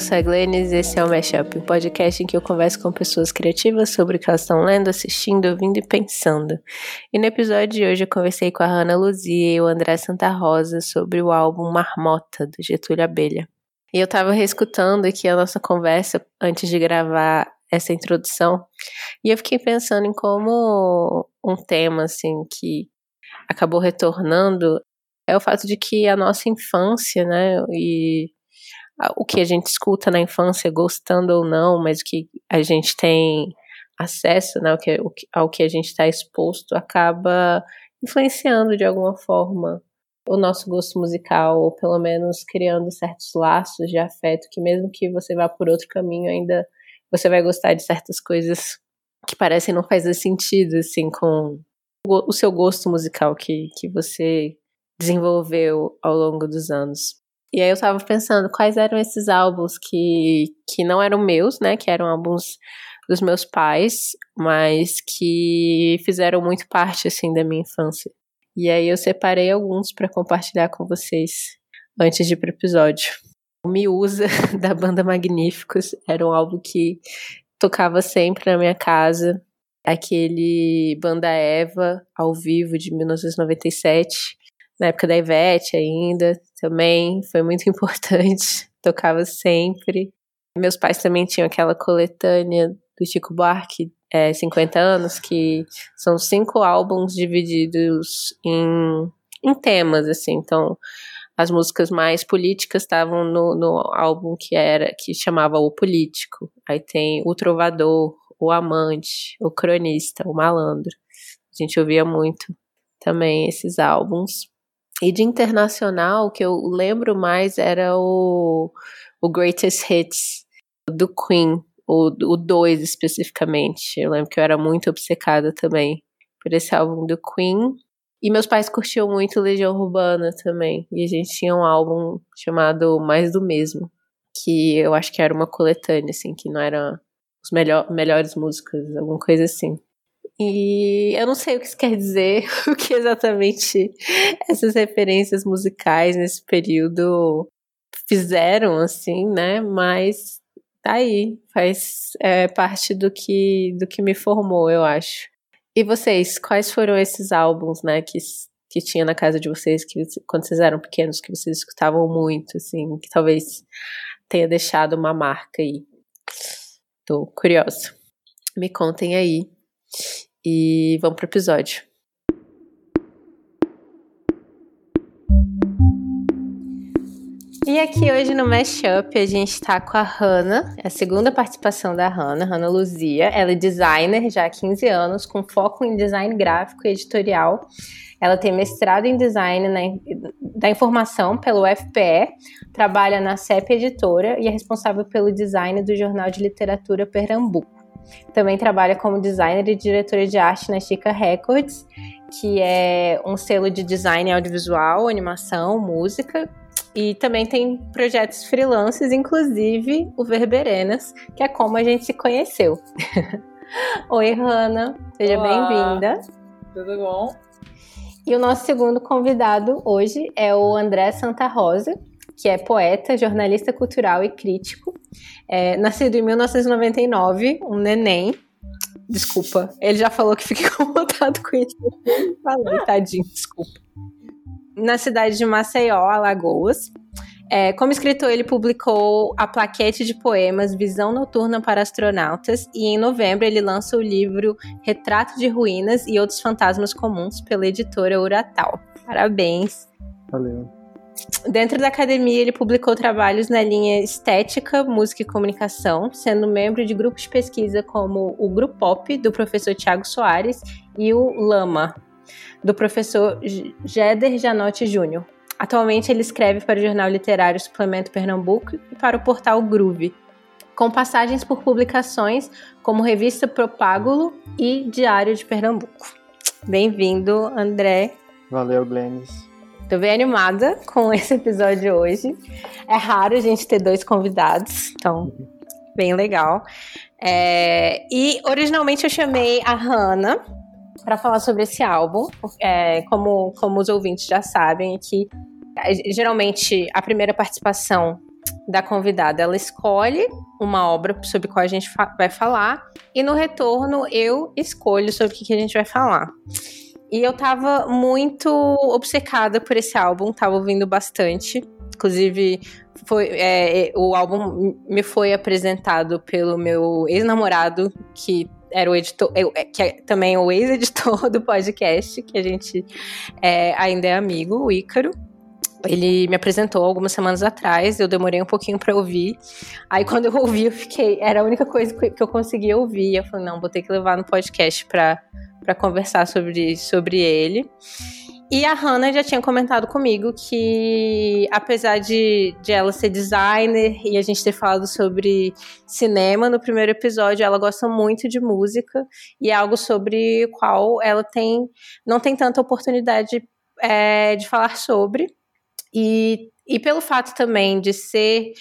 eu sou a Glennis e esse é o Mashup, um podcast em que eu converso com pessoas criativas sobre o que elas estão lendo, assistindo, ouvindo e pensando. E no episódio de hoje eu conversei com a Hannah Luzia e o André Santa Rosa sobre o álbum Marmota, do Getúlio Abelha. E eu tava reescutando aqui a nossa conversa antes de gravar essa introdução, e eu fiquei pensando em como um tema, assim, que acabou retornando é o fato de que a nossa infância, né, e o que a gente escuta na infância, gostando ou não, mas o que a gente tem acesso, né, ao, que, ao que a gente está exposto, acaba influenciando de alguma forma o nosso gosto musical, ou pelo menos criando certos laços de afeto que mesmo que você vá por outro caminho, ainda você vai gostar de certas coisas que parecem não fazer sentido, assim, com o seu gosto musical que, que você desenvolveu ao longo dos anos. E aí eu tava pensando quais eram esses álbuns que, que não eram meus, né? Que eram álbuns dos meus pais, mas que fizeram muito parte, assim, da minha infância. E aí eu separei alguns para compartilhar com vocês antes de ir pro episódio. O Miúza, da banda Magníficos, era um álbum que tocava sempre na minha casa. Aquele Banda Eva, ao vivo, de 1997 na época da Ivete ainda, também foi muito importante, tocava sempre. Meus pais também tinham aquela coletânea do Chico Buarque, é, 50 anos, que são cinco álbuns divididos em, em temas, assim, então as músicas mais políticas estavam no, no álbum que era que chamava O Político. Aí tem O Trovador, O Amante, O Cronista, O Malandro. A gente ouvia muito também esses álbuns. E de internacional, o que eu lembro mais era o, o Greatest Hits do Queen, o 2 especificamente. Eu lembro que eu era muito obcecada também por esse álbum do Queen. E meus pais curtiam muito Legião Urbana também. E a gente tinha um álbum chamado Mais do Mesmo, que eu acho que era uma coletânea, assim, que não era os melhor, melhores músicas, alguma coisa assim. E eu não sei o que isso quer dizer, o que exatamente essas referências musicais nesse período fizeram, assim, né? Mas tá aí, faz é, parte do que, do que me formou, eu acho. E vocês, quais foram esses álbuns, né, que, que tinha na casa de vocês, que quando vocês eram pequenos, que vocês escutavam muito, assim, que talvez tenha deixado uma marca aí? Tô curiosa. Me contem aí. E vamos pro episódio. E aqui hoje no Mashup a gente tá com a Hannah, é a segunda participação da Hannah, Hannah Luzia. Ela é designer já há 15 anos, com foco em design gráfico e editorial. Ela tem mestrado em design na, da informação pelo UFPE, trabalha na CEP Editora e é responsável pelo design do Jornal de Literatura Pernambuco. Também trabalha como designer e diretora de arte na Chica Records, que é um selo de design audiovisual, animação, música. E também tem projetos freelances, inclusive o Verberenas, que é como a gente se conheceu. Oi, Hanna, seja bem-vinda. Tudo bom? E o nosso segundo convidado hoje é o André Santa Rosa, que é poeta, jornalista cultural e crítico. É, nascido em 1999, um neném. Desculpa, ele já falou que fica incomodado com isso. Falei, tadinho, desculpa. Na cidade de Maceió, Alagoas. É, como escritor, ele publicou a plaquete de poemas Visão Noturna para Astronautas e em novembro ele lança o livro Retrato de Ruínas e Outros Fantasmas Comuns pela editora Uratal. Parabéns. Valeu. Dentro da academia, ele publicou trabalhos na linha Estética, Música e Comunicação, sendo membro de grupos de pesquisa como o Grupo Pop, do professor Tiago Soares, e o Lama, do professor Jeder Janotti Júnior. Atualmente, ele escreve para o jornal literário Suplemento Pernambuco e para o portal Groove, com passagens por publicações como Revista Propágulo e Diário de Pernambuco. Bem-vindo, André. Valeu, Glennis. Tô bem animada com esse episódio hoje. É raro a gente ter dois convidados, então, bem legal. É, e originalmente eu chamei a Hannah para falar sobre esse álbum. É, como, como os ouvintes já sabem, que geralmente a primeira participação da convidada. Ela escolhe uma obra sobre qual a gente fa vai falar e no retorno eu escolho sobre o que, que a gente vai falar. E eu tava muito obcecada por esse álbum, tava ouvindo bastante. Inclusive, foi, é, o álbum me foi apresentado pelo meu ex-namorado, que era o editor, é, que é também o ex-editor do podcast, que a gente é, ainda é amigo, o Ícaro. Ele me apresentou algumas semanas atrás, eu demorei um pouquinho para ouvir. Aí quando eu ouvi, eu fiquei, era a única coisa que eu conseguia ouvir. Eu falei, não, vou ter que levar no podcast para conversar sobre, sobre ele. E a Hannah já tinha comentado comigo que, apesar de, de ela ser designer e a gente ter falado sobre cinema no primeiro episódio, ela gosta muito de música e é algo sobre o qual ela tem não tem tanta oportunidade é, de falar sobre. E, e pelo fato também de ser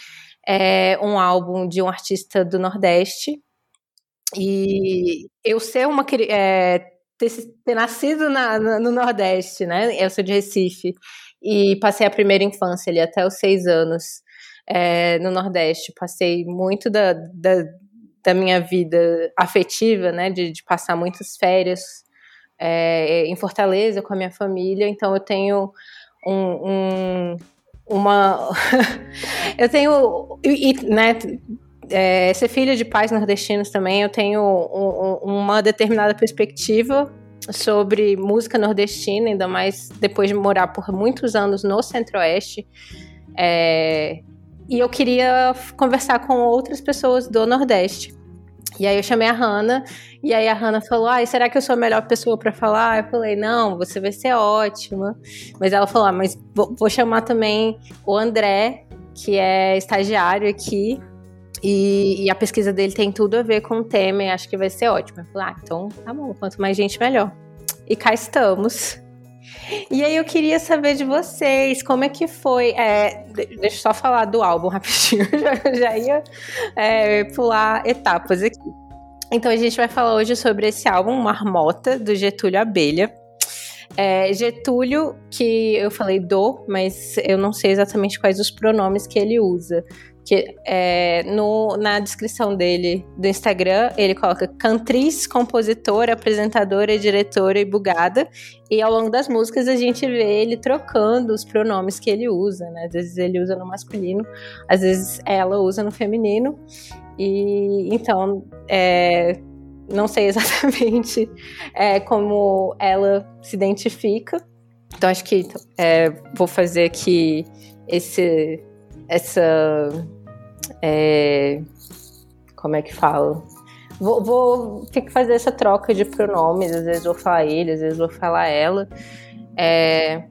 é, um álbum de um artista do Nordeste, e eu ser uma. É, ter, ter nascido na, na, no Nordeste, né? Eu sou de Recife, e passei a primeira infância ali até os seis anos é, no Nordeste. Passei muito da, da, da, minha vida afetiva, né? De, de passar muitas férias é, em Fortaleza com a minha família, então eu tenho um, um uma. eu tenho. E, né, é, ser filha de pais nordestinos também, eu tenho um, um, uma determinada perspectiva sobre música nordestina, ainda mais depois de morar por muitos anos no Centro-Oeste. É, e eu queria conversar com outras pessoas do Nordeste. E aí eu chamei a Hanna, e aí a Hanna falou: ah, será que eu sou a melhor pessoa para falar? Eu falei: não, você vai ser ótima. Mas ela falou: ah, mas vou, vou chamar também o André, que é estagiário aqui, e, e, a pesquisa dele tem tudo a ver com o tema e acho que vai ser ótimo. Eu falei, ah, então tá bom, quanto mais gente, melhor. E cá estamos. E aí eu queria saber de vocês, como é que foi. É, deixa eu só falar do álbum rapidinho, já, já ia é, pular etapas aqui. Então a gente vai falar hoje sobre esse álbum, Marmota, do Getúlio Abelha. É, Getúlio, que eu falei do, mas eu não sei exatamente quais os pronomes que ele usa que é, no, na descrição dele do Instagram, ele coloca cantriz, compositora, apresentadora, diretora e bugada. E ao longo das músicas a gente vê ele trocando os pronomes que ele usa, né? Às vezes ele usa no masculino, às vezes ela usa no feminino. E então, é, não sei exatamente é, como ela se identifica. Então acho que é, vou fazer aqui esse essa é, como é que falo? Vou, vou fazer essa troca de pronomes, às vezes vou falar ele, às vezes vou falar ela. É,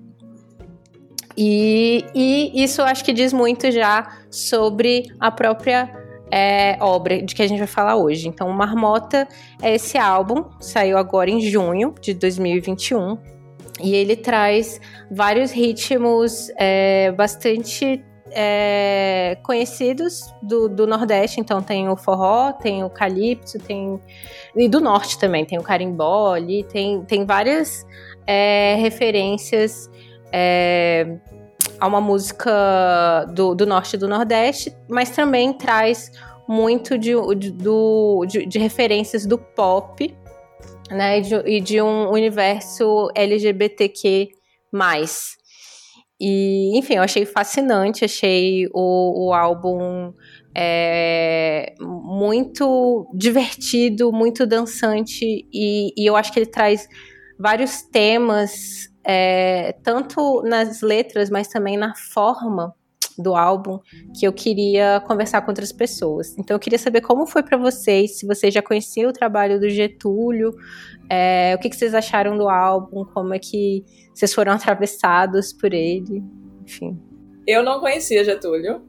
e, e isso acho que diz muito já sobre a própria é, obra de que a gente vai falar hoje. Então, Marmota é esse álbum, saiu agora em junho de 2021. E ele traz vários ritmos é, bastante é, conhecidos do, do, Nordeste, então tem o forró, tem o calypso, tem e do Norte também, tem o carimbó ali, tem, tem várias é, referências é, a uma música do, do Norte e do Nordeste, mas também traz muito de, de, de, de referências do pop, né, e de, e de um universo LGBTQ+. E, enfim, eu achei fascinante, achei o, o álbum é, muito divertido, muito dançante, e, e, eu acho que ele traz vários temas, é, tanto nas letras, mas também na forma do álbum, que eu queria conversar com outras pessoas. Então eu queria saber como foi para vocês, se vocês já conheciam o trabalho do Getúlio, é, o que, que vocês acharam do álbum, como é que vocês foram atravessados por ele, enfim. Eu não conhecia Getúlio.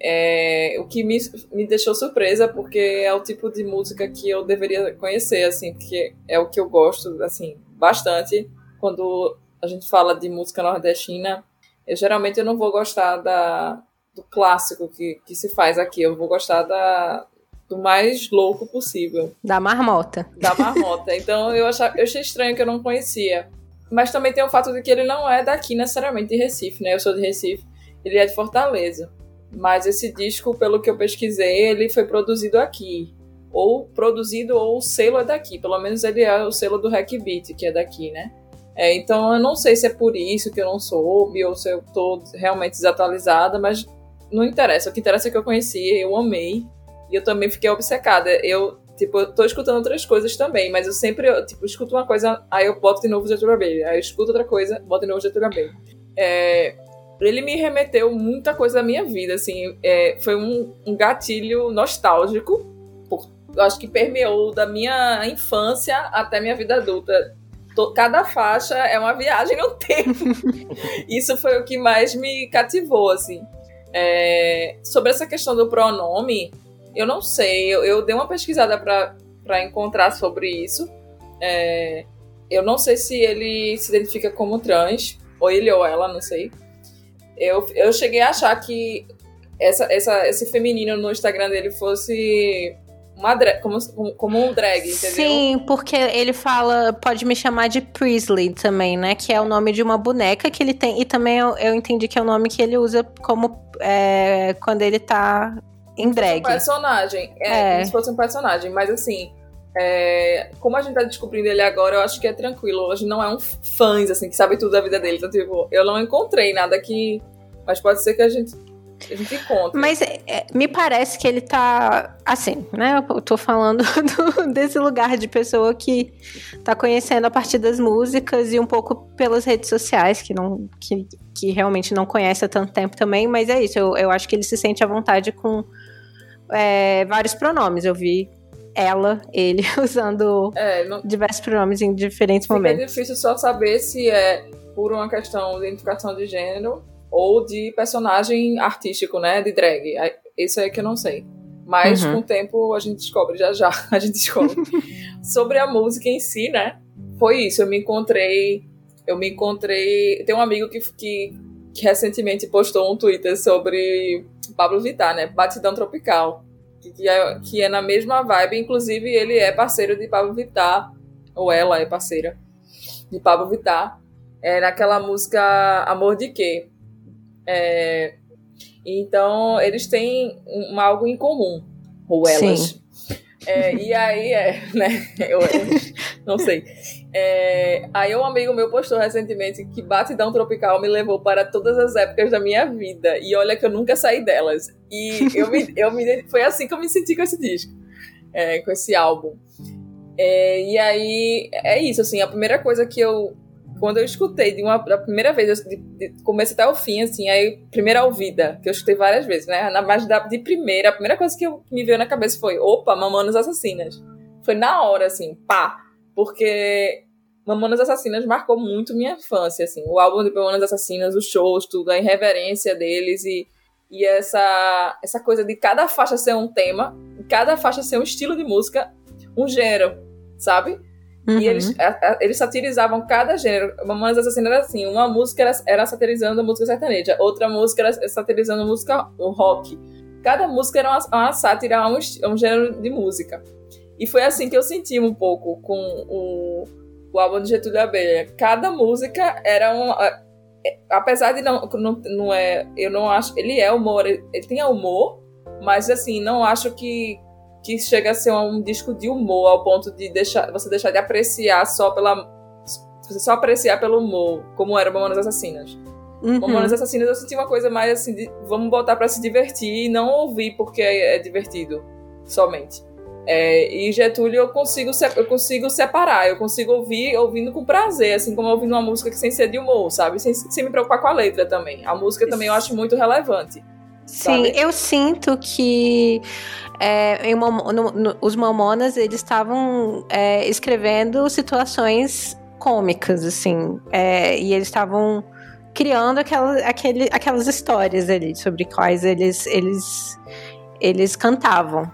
É, o que me, me deixou surpresa, porque é o tipo de música que eu deveria conhecer, assim, porque é o que eu gosto, assim, bastante. Quando a gente fala de música nordestina, eu geralmente eu não vou gostar da, do clássico que, que se faz aqui, eu vou gostar da, do mais louco possível. Da marmota. Da marmota. Então eu, achava, eu achei estranho que eu não conhecia. Mas também tem o fato de que ele não é daqui necessariamente de Recife, né? Eu sou de Recife, ele é de Fortaleza. Mas esse disco, pelo que eu pesquisei, ele foi produzido aqui. Ou produzido, ou o selo é daqui. Pelo menos ele é o selo do Hack Beat, que é daqui, né? É, então eu não sei se é por isso que eu não soube, ou se eu tô realmente desatualizada, mas não interessa. O que interessa é que eu conheci, eu amei. E eu também fiquei obcecada. Eu, tipo, eu tô escutando outras coisas também, mas eu sempre, tipo, escuto uma coisa, aí eu boto de novo o Getúlio Abelha. Aí eu escuto outra coisa, boto de novo o Getúlio Abelha. É, ele me remeteu muita coisa da minha vida, assim. É, foi um, um gatilho nostálgico. Eu acho que permeou da minha infância até minha vida adulta. Cada faixa é uma viagem no tempo. Isso foi o que mais me cativou, assim. É, sobre essa questão do pronome, eu não sei. Eu, eu dei uma pesquisada para encontrar sobre isso. É, eu não sei se ele se identifica como trans, ou ele ou ela, não sei. Eu, eu cheguei a achar que essa, essa, esse feminino no Instagram dele fosse uma drag, como, como um drag, entendeu? Sim, porque ele fala, pode me chamar de Priestley também, né? Que é o nome de uma boneca que ele tem. E também eu, eu entendi que é o nome que ele usa como é, quando ele tá em drag. Um personagem. É, é, como se fosse um personagem. Mas assim, é, como a gente tá descobrindo ele agora, eu acho que é tranquilo. Hoje não é um fãs, assim, que sabe tudo da vida dele. Então, tipo, eu não encontrei nada que. Mas pode ser que a gente. A gente encontre. Mas é, me parece que ele tá. Assim, né? Eu tô falando do, desse lugar de pessoa que tá conhecendo a partir das músicas e um pouco pelas redes sociais, que não. Que, que realmente não conhece há tanto tempo também. Mas é isso, eu, eu acho que ele se sente à vontade com. É, vários pronomes. Eu vi ela, ele, usando é, não... diversos pronomes em diferentes Fica momentos. É difícil só saber se é por uma questão de identificação de gênero ou de personagem artístico, né? De drag. Isso é que eu não sei. Mas uhum. com o tempo a gente descobre, já já a gente descobre. Sobre a música em si, né? Foi isso, eu me encontrei. Eu me encontrei. Tem um amigo que, que, que recentemente postou um Twitter sobre Pablo Vittar, né? Batidão Tropical que é, que é na mesma vibe. Inclusive, ele é parceiro de Pablo Vittar, ou ela é parceira de Pablo Vittar, é naquela música Amor de Quê? É, então, eles têm um, algo em comum, ou elas. É, e aí, é, né? Eu, eu não sei. É, aí um amigo meu postou recentemente que Batidão Tropical me levou para todas as épocas da minha vida. E olha que eu nunca saí delas. E eu me, eu me, foi assim que eu me senti com esse disco, é, com esse álbum. É, e aí, é isso, assim, a primeira coisa que eu. Quando eu escutei de uma primeira vez, de, de começo até o fim, assim, aí, primeira ouvida, que eu escutei várias vezes, né? Na, mas da, de primeira, a primeira coisa que eu, me veio na cabeça foi: opa, Mamonas Assassinas. Foi na hora, assim, pá porque Mamonas Assassinas marcou muito minha infância, assim. O álbum de Mamonas Assassinas, os shows, tudo, a irreverência deles e, e essa, essa coisa de cada faixa ser um tema, cada faixa ser um estilo de música, um gênero, sabe? Uhum. E eles, a, a, eles satirizavam cada gênero. Mamonas Assassinas era assim, uma música era, era satirizando a música sertaneja, outra música era satirizando a música o rock. Cada música era uma, uma sátira a um, a um gênero de música. E foi assim que eu senti um pouco com o, o álbum de Getúlio Abelha. Cada música era um. Apesar de não, não, não é. Eu não acho. Ele é humor, ele, ele tem humor, mas assim, não acho que, que chega a ser um disco de humor ao ponto de deixar, você deixar de apreciar só pela. Você só apreciar pelo humor, como era Mamonas Assassinas. Uhum. Mamonas Assassinas eu senti uma coisa mais assim, de, vamos botar para se divertir e não ouvir porque é, é divertido somente. É, e Getúlio eu consigo, eu consigo separar, eu consigo ouvir ouvindo com prazer, assim como ouvindo uma música que sem ser de humor, sabe? Sem, sem me preocupar com a letra também. A música também eu acho muito relevante. Sim, sabe? eu sinto que é, no, no, os Mamonas eles estavam é, escrevendo situações cômicas, assim, é, e eles estavam criando aquela, aquele, aquelas histórias ali sobre quais eles, eles, eles cantavam.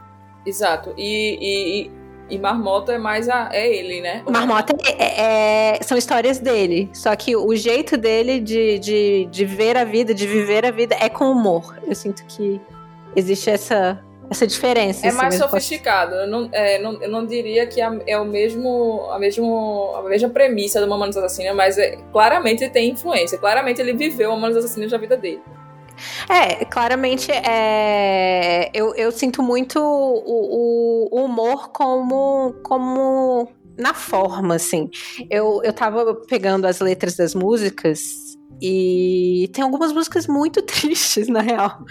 Exato. E, e, e Marmota é mais a, é ele, né? Marmota é, é, é, são histórias dele. Só que o jeito dele de, de, de ver a vida, de viver a vida, é com humor. Eu sinto que existe essa, essa diferença. É assim, mais sofisticado. Eu não, é, não, eu não diria que é o mesmo, a, mesmo, a mesma premissa do Mamonas Assassinas, mas é, claramente ele tem influência. Claramente ele viveu Mamonas Assassinas na vida dele. É, claramente, é, eu, eu sinto muito o, o humor como, como na forma, assim. Eu, eu tava pegando as letras das músicas e tem algumas músicas muito tristes, na real.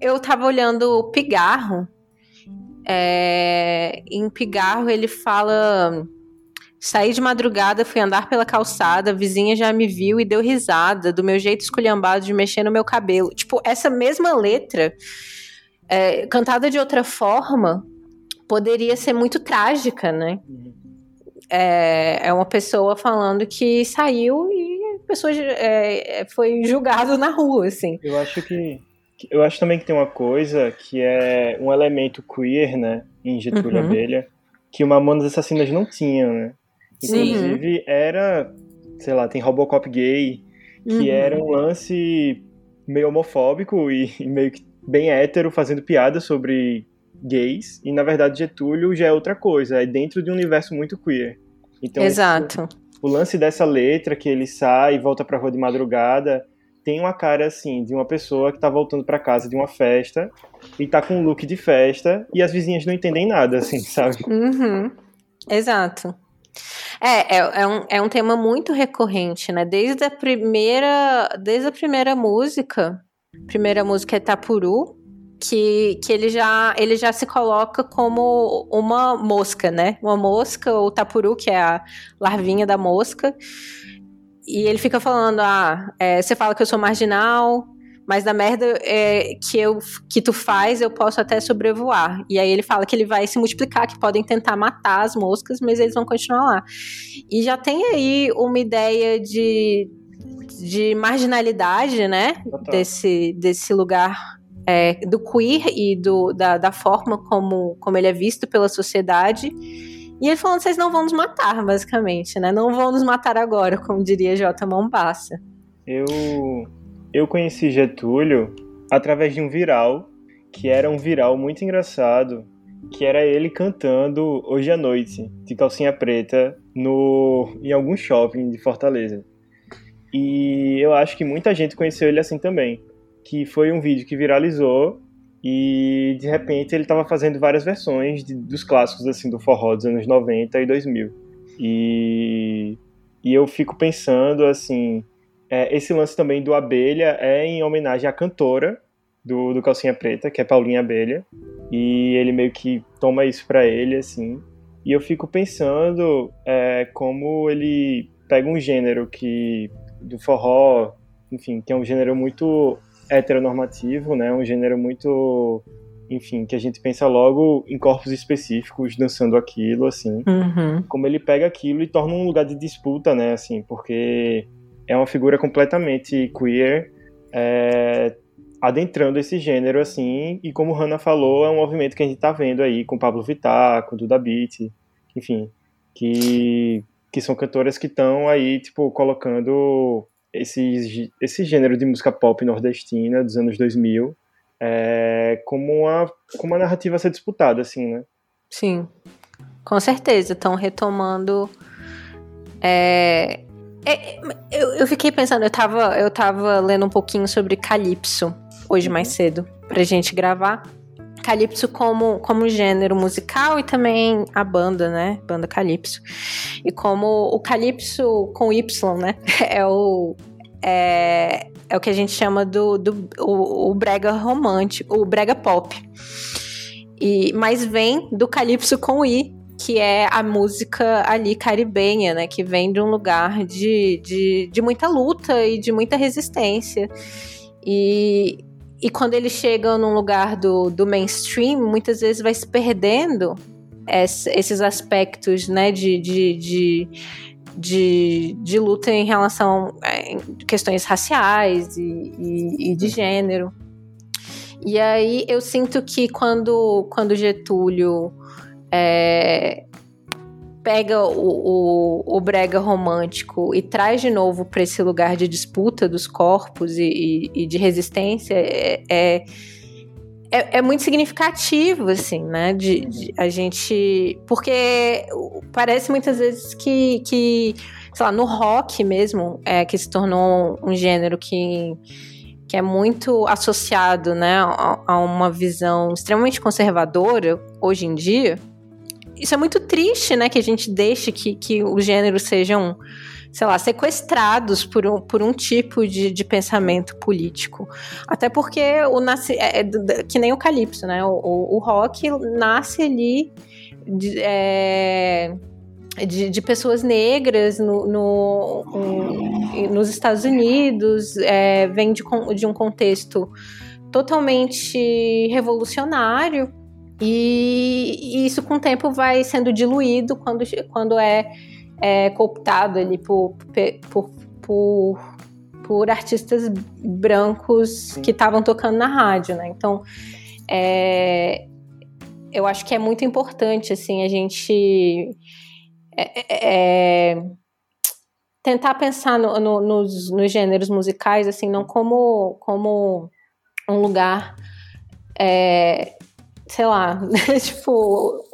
Eu tava olhando Pigarro. É, em Pigarro ele fala. Saí de madrugada, fui andar pela calçada, a vizinha já me viu e deu risada do meu jeito esculhambado de mexer no meu cabelo. Tipo, essa mesma letra, é, cantada de outra forma, poderia ser muito trágica, né? É, é uma pessoa falando que saiu e a pessoa é, foi julgado na rua, assim. Eu acho que. Eu acho também que tem uma coisa que é um elemento queer, né? Em Getúlio uhum. Abelha, que o Mamonas Assassinas não tinha, né? Inclusive, Sim. era, sei lá, tem Robocop gay, que uhum. era um lance meio homofóbico e, e meio que bem hétero, fazendo piada sobre gays, e na verdade Getúlio já é outra coisa, é dentro de um universo muito queer. Então, Exato. Esse, o lance dessa letra que ele sai e volta pra rua de madrugada tem uma cara assim de uma pessoa que tá voltando para casa de uma festa e tá com um look de festa e as vizinhas não entendem nada, assim, sabe? Uhum. Exato. É, é, é, um, é um tema muito recorrente, né? Desde a primeira, desde a primeira música, primeira música é Tapuru, que, que ele, já, ele já se coloca como uma mosca, né? Uma mosca, ou tapuru, que é a larvinha da mosca. E ele fica falando: ah, é, você fala que eu sou marginal, mas da merda é, que, eu, que tu faz, eu posso até sobrevoar. E aí ele fala que ele vai se multiplicar, que podem tentar matar as moscas, mas eles vão continuar lá. E já tem aí uma ideia de, de marginalidade, né? Desse, desse lugar é, do queer e do, da, da forma como, como ele é visto pela sociedade. E ele falando, vocês não vão nos matar, basicamente, né? Não vão nos matar agora, como diria J. Mombassa. Eu, eu conheci Getúlio através de um viral, que era um viral muito engraçado, que era ele cantando Hoje à Noite, de calcinha preta, no, em algum shopping de Fortaleza. E eu acho que muita gente conheceu ele assim também que foi um vídeo que viralizou e de repente ele estava fazendo várias versões de, dos clássicos assim do forró dos anos 90 e 2000. E, e eu fico pensando assim, é, esse lance também do Abelha é em homenagem à cantora do, do Calcinha Preta, que é Paulinha Abelha, e ele meio que toma isso para ele assim. E eu fico pensando é, como ele pega um gênero que do forró, enfim, que é um gênero muito heteronormativo, né? Um gênero muito, enfim, que a gente pensa logo em corpos específicos dançando aquilo, assim. Uhum. Como ele pega aquilo e torna um lugar de disputa, né? Assim, porque é uma figura completamente queer, é, adentrando esse gênero, assim. E como Hannah falou, é um movimento que a gente tá vendo aí com Pablo Vittar, com Duda Beat, enfim, que que são cantoras que estão aí, tipo, colocando esse, esse gênero de música pop nordestina dos anos 2000 é, como, uma, como uma narrativa a ser disputada, assim, né? Sim, com certeza. Estão retomando. É, é, eu, eu fiquei pensando, eu tava, eu tava lendo um pouquinho sobre Calypso hoje mais cedo, pra gente gravar. Calypso como, como gênero musical e também a banda, né? Banda Calypso. E como o Calypso com Y, né? É o. É, é o que a gente chama do, do o, o brega romântico, o brega pop. E, mas vem do Calypso com I, que é a música ali caribenha, né? Que vem de um lugar de, de, de muita luta e de muita resistência. E, e quando ele chega num lugar do, do mainstream, muitas vezes vai se perdendo esses aspectos né, de, de, de, de, de luta em relação a questões raciais e, e, e de gênero. E aí eu sinto que quando, quando Getúlio é, pega o, o, o, brega romântico e traz de novo para esse lugar de disputa dos corpos e, e, e de resistência, é, é, é, é, muito significativo, assim, né? De, de, a gente. Porque parece muitas vezes que, que sei lá, no rock mesmo, é, que se tornou um gênero que que é muito associado né, a, a uma visão extremamente conservadora hoje em dia, isso é muito triste, né? Que a gente deixe que, que os gêneros sejam, sei lá, sequestrados por um, por um tipo de, de pensamento político. Até porque o nasce, é, é, que nem o Calypso, né? O, o, o rock nasce ali de, é, de, de, pessoas negras no, no, um, nos Estados Unidos, é, vem de, de um contexto totalmente revolucionário e, e, isso com o tempo vai sendo diluído quando, quando é, é cooptado ali por, por, por, por artistas brancos Sim. que estavam tocando na rádio, né? Então, é, eu acho que é muito importante, assim, a gente é, é, é tentar pensar no, no, nos, nos gêneros musicais, assim, não como, como um lugar é, sei lá, tipo,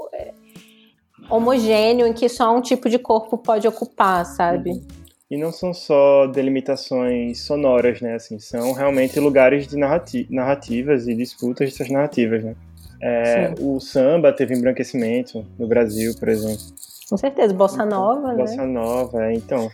homogêneo em que só um tipo de corpo pode ocupar, sabe? E não são só delimitações sonoras, né? Assim, são realmente lugares de narrati narrativas e disputas dessas narrativas, né? É, o samba teve embranquecimento no Brasil, por exemplo. Com certeza, bossa então, nova, né? Bossa nova, é, então.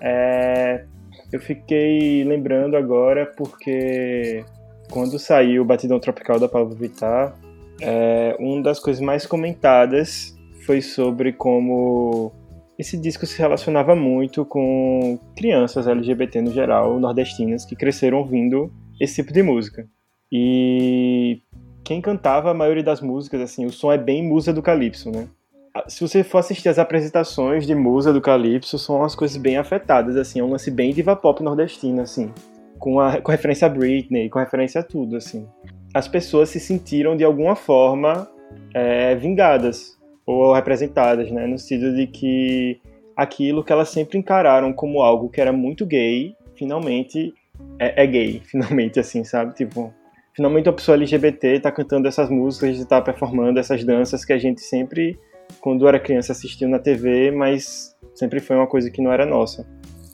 É, eu fiquei lembrando agora porque quando saiu o Batidão Tropical da Pablo Vittar, é, uma das coisas mais comentadas foi sobre como esse disco se relacionava muito com crianças LGBT no geral, nordestinas, que cresceram ouvindo esse tipo de música. E quem cantava a maioria das músicas, assim, o som é bem musa do calypso, né? Se você for assistir as apresentações de musa do calypso, são umas coisas bem afetadas, assim, é um lance bem diva pop nordestina, assim, com, a, com referência a Britney, com referência a tudo, assim as pessoas se sentiram de alguma forma é, vingadas ou representadas, né? No sentido de que aquilo que elas sempre encararam como algo que era muito gay, finalmente é, é gay, finalmente, assim, sabe? Tipo, finalmente uma pessoa LGBT está cantando essas músicas, está performando essas danças que a gente sempre, quando era criança, assistiu na TV, mas sempre foi uma coisa que não era nossa.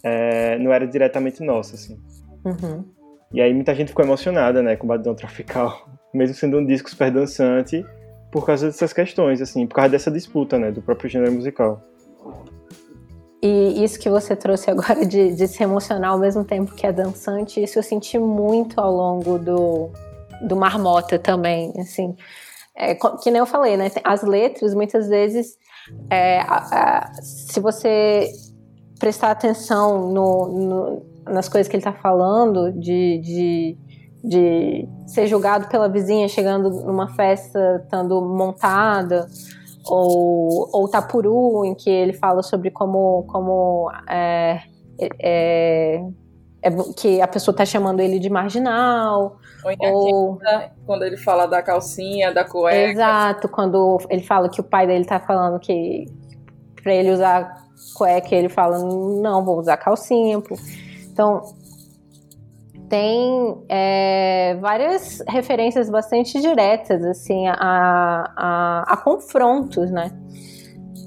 É, não era diretamente nossa, assim. Uhum. E aí muita gente ficou emocionada, né, com Batidão Tropical, mesmo sendo um disco super dançante, por causa dessas questões, assim, por causa dessa disputa, né, do próprio gênero musical. E isso que você trouxe agora de, de se emocionar ao mesmo tempo que é dançante, isso eu senti muito ao longo do, do Marmota também, assim. É, que nem eu falei, né, as letras muitas vezes, é, a, a, se você prestar atenção no, no nas coisas que ele tá falando, de, de, de ser julgado pela vizinha chegando numa festa estando montada, ou, ou Tapuru, em que ele fala sobre como, como é, é, é, que a pessoa tá chamando ele de marginal. Ou, ou quando ele fala da calcinha, da cueca. Exato, quando ele fala que o pai dele tá falando que para ele usar cueca, ele fala, não, vou usar calcinha. Pô. Então, tem é, várias referências bastante diretas, assim, a, a, a confrontos, né?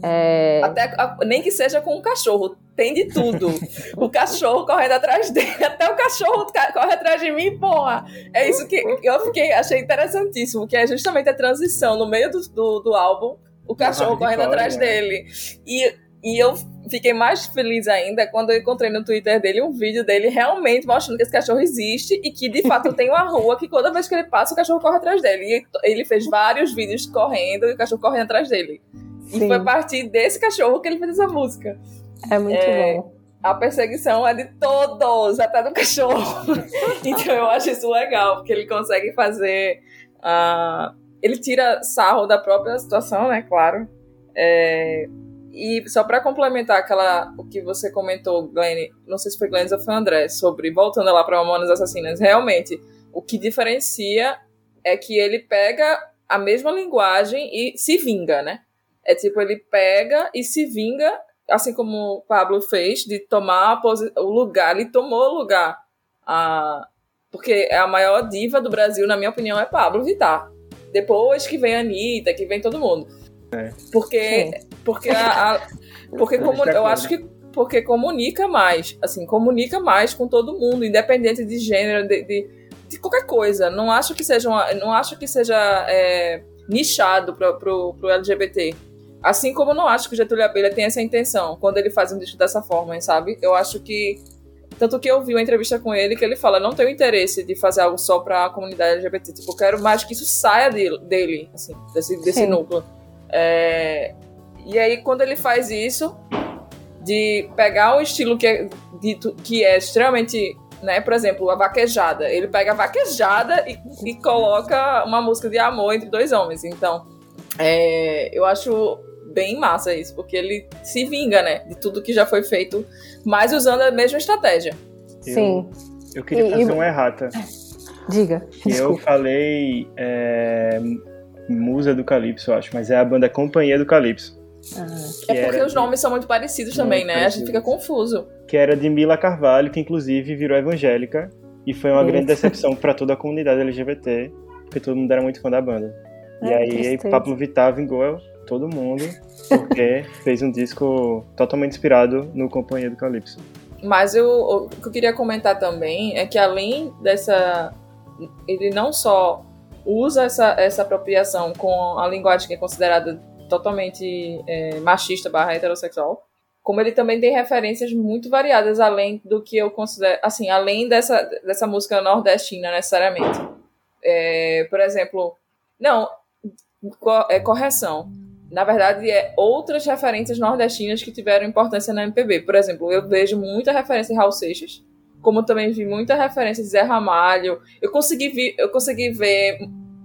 É... Até, nem que seja com um cachorro, tem de tudo. o cachorro correndo atrás dele, até o cachorro corre atrás de mim, porra. É isso que eu fiquei, achei interessantíssimo, que é justamente a transição no meio do, do, do álbum, o cachorro correndo atrás né? dele. E e eu fiquei mais feliz ainda quando eu encontrei no Twitter dele um vídeo dele realmente mostrando que esse cachorro existe e que de fato tem uma rua que toda vez que ele passa o cachorro corre atrás dele. E ele fez vários vídeos correndo e o cachorro correndo atrás dele. Sim. E foi a partir desse cachorro que ele fez essa música. É muito é, bom. A perseguição é de todos, até do cachorro. então eu acho isso legal, porque ele consegue fazer. Uh, ele tira sarro da própria situação, né? Claro. É, e só para complementar aquela o que você comentou, Glenn, não sei se foi Glenn ou foi André, sobre voltando lá para Mamonas Assassinas, realmente o que diferencia é que ele pega a mesma linguagem e se vinga, né? É tipo, ele pega e se vinga, assim como o Pablo fez, de tomar o lugar, ele tomou o lugar. A... Porque a maior diva do Brasil, na minha opinião, é Pablo Vittar. Depois que vem a Anitta, que vem todo mundo. É. Porque, porque, a, a porque como, eu acho que porque comunica mais, assim, comunica mais com todo mundo, independente de gênero, de, de de qualquer coisa. Não acho que seja, uma, não acho que seja é, nichado pro, pro, pro LGBT. Assim como eu não acho que o Getúlio Abelha tem essa intenção quando ele faz um disco dessa forma, sabe? Eu acho que. Tanto que eu vi uma entrevista com ele que ele fala: não tenho interesse de fazer algo só pra comunidade LGBT. Tipo, eu quero mais que isso saia dele, dele assim, desse, desse núcleo. É, e aí, quando ele faz isso, de pegar o estilo que é, dito, que é extremamente né? Por exemplo, a vaquejada. Ele pega a vaquejada e, e coloca uma música de amor entre dois homens. Então, é, eu acho bem massa isso, porque ele se vinga, né? De tudo que já foi feito, mas usando a mesma estratégia. Eu, Sim. Eu queria e, fazer e... uma errata. Diga. Eu falei é, Musa do Calypso, eu acho, mas é a banda Companhia do Calypso. Ah, é porque os nomes são muito parecidos muito também, né? Parecidos. A gente fica confuso. Que era de Mila Carvalho, que inclusive virou evangélica. E foi uma Isso. grande decepção para toda a comunidade LGBT, porque todo mundo era muito fã da banda. e aí Pablo Vittar vingou todo mundo, porque fez um disco totalmente inspirado no Companhia do Calypso. Mas eu, o que eu queria comentar também é que além dessa. Ele não só usa essa, essa apropriação com a linguagem que é considerada totalmente é, machista barra heterossexual, como ele também tem referências muito variadas além do que eu considero, assim, além dessa, dessa música nordestina necessariamente. É, por exemplo, não, é correção. Na verdade, é outras referências nordestinas que tiveram importância na MPB. Por exemplo, eu vejo muita referência em Raul Seixas, como também vi muita referência de Zé Ramalho. Eu consegui, vi, eu consegui ver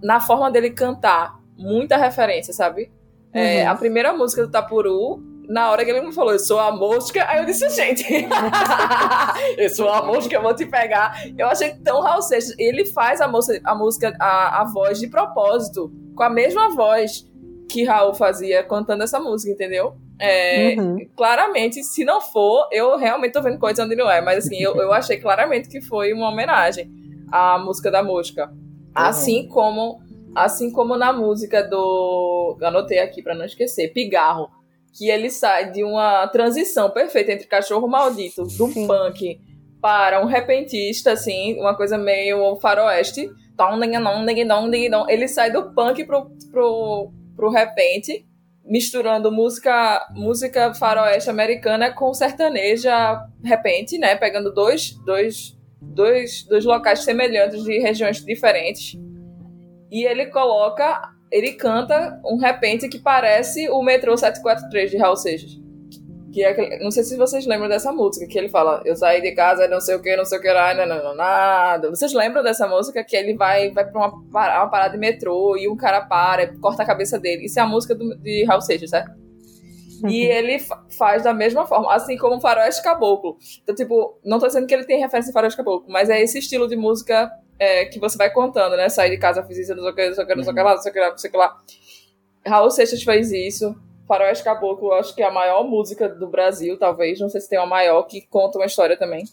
na forma dele cantar muita referência, sabe? É, uhum. a primeira música do Tapuru, na hora que ele me falou, eu sou a mosca, aí eu disse, gente, eu sou a mosca, eu vou te pegar. Eu achei tão Raul Seixas. Ele faz a, moça, a música, a, a voz de propósito, com a mesma voz que Raul fazia cantando essa música, entendeu? É, uhum. Claramente, se não for, eu realmente tô vendo coisa onde não é, mas assim, eu, eu achei claramente que foi uma homenagem à música da mosca. Assim como Assim como na música do. Anotei aqui para não esquecer, Pigarro. Que ele sai de uma transição perfeita entre cachorro maldito, do Sim. punk, para um repentista, assim, uma coisa meio faroeste. Ele sai do punk pro, pro, pro repente, misturando música música faroeste americana com sertaneja repente, né? Pegando dois, dois, dois, dois locais semelhantes de regiões diferentes e ele coloca, ele canta um repente que parece o Metrô 743 de Raul Seixas. Que é aquele, não sei se vocês lembram dessa música, que ele fala, eu saí de casa, não sei o que, não sei o que, não, não, não, nada. Vocês lembram dessa música que ele vai, vai pra uma, uma parada de metrô e um cara para, corta a cabeça dele. Isso é a música do, de Raul Seixas, certo? Uhum. E ele faz da mesma forma, assim como Faroeste Caboclo. Então, tipo, não tô dizendo que ele tem referência em Faroeste Caboclo, mas é esse estilo de música é, que você vai contando, né? Sair de casa, fiz isso, não sei o que, não sei o que, não sei o que lá, não sei o que lá, não sei o que lá. Raul Seixas fez isso. Faroeste Caboclo, acho que é a maior música do Brasil, talvez. Não sei se tem uma maior que conta uma história também.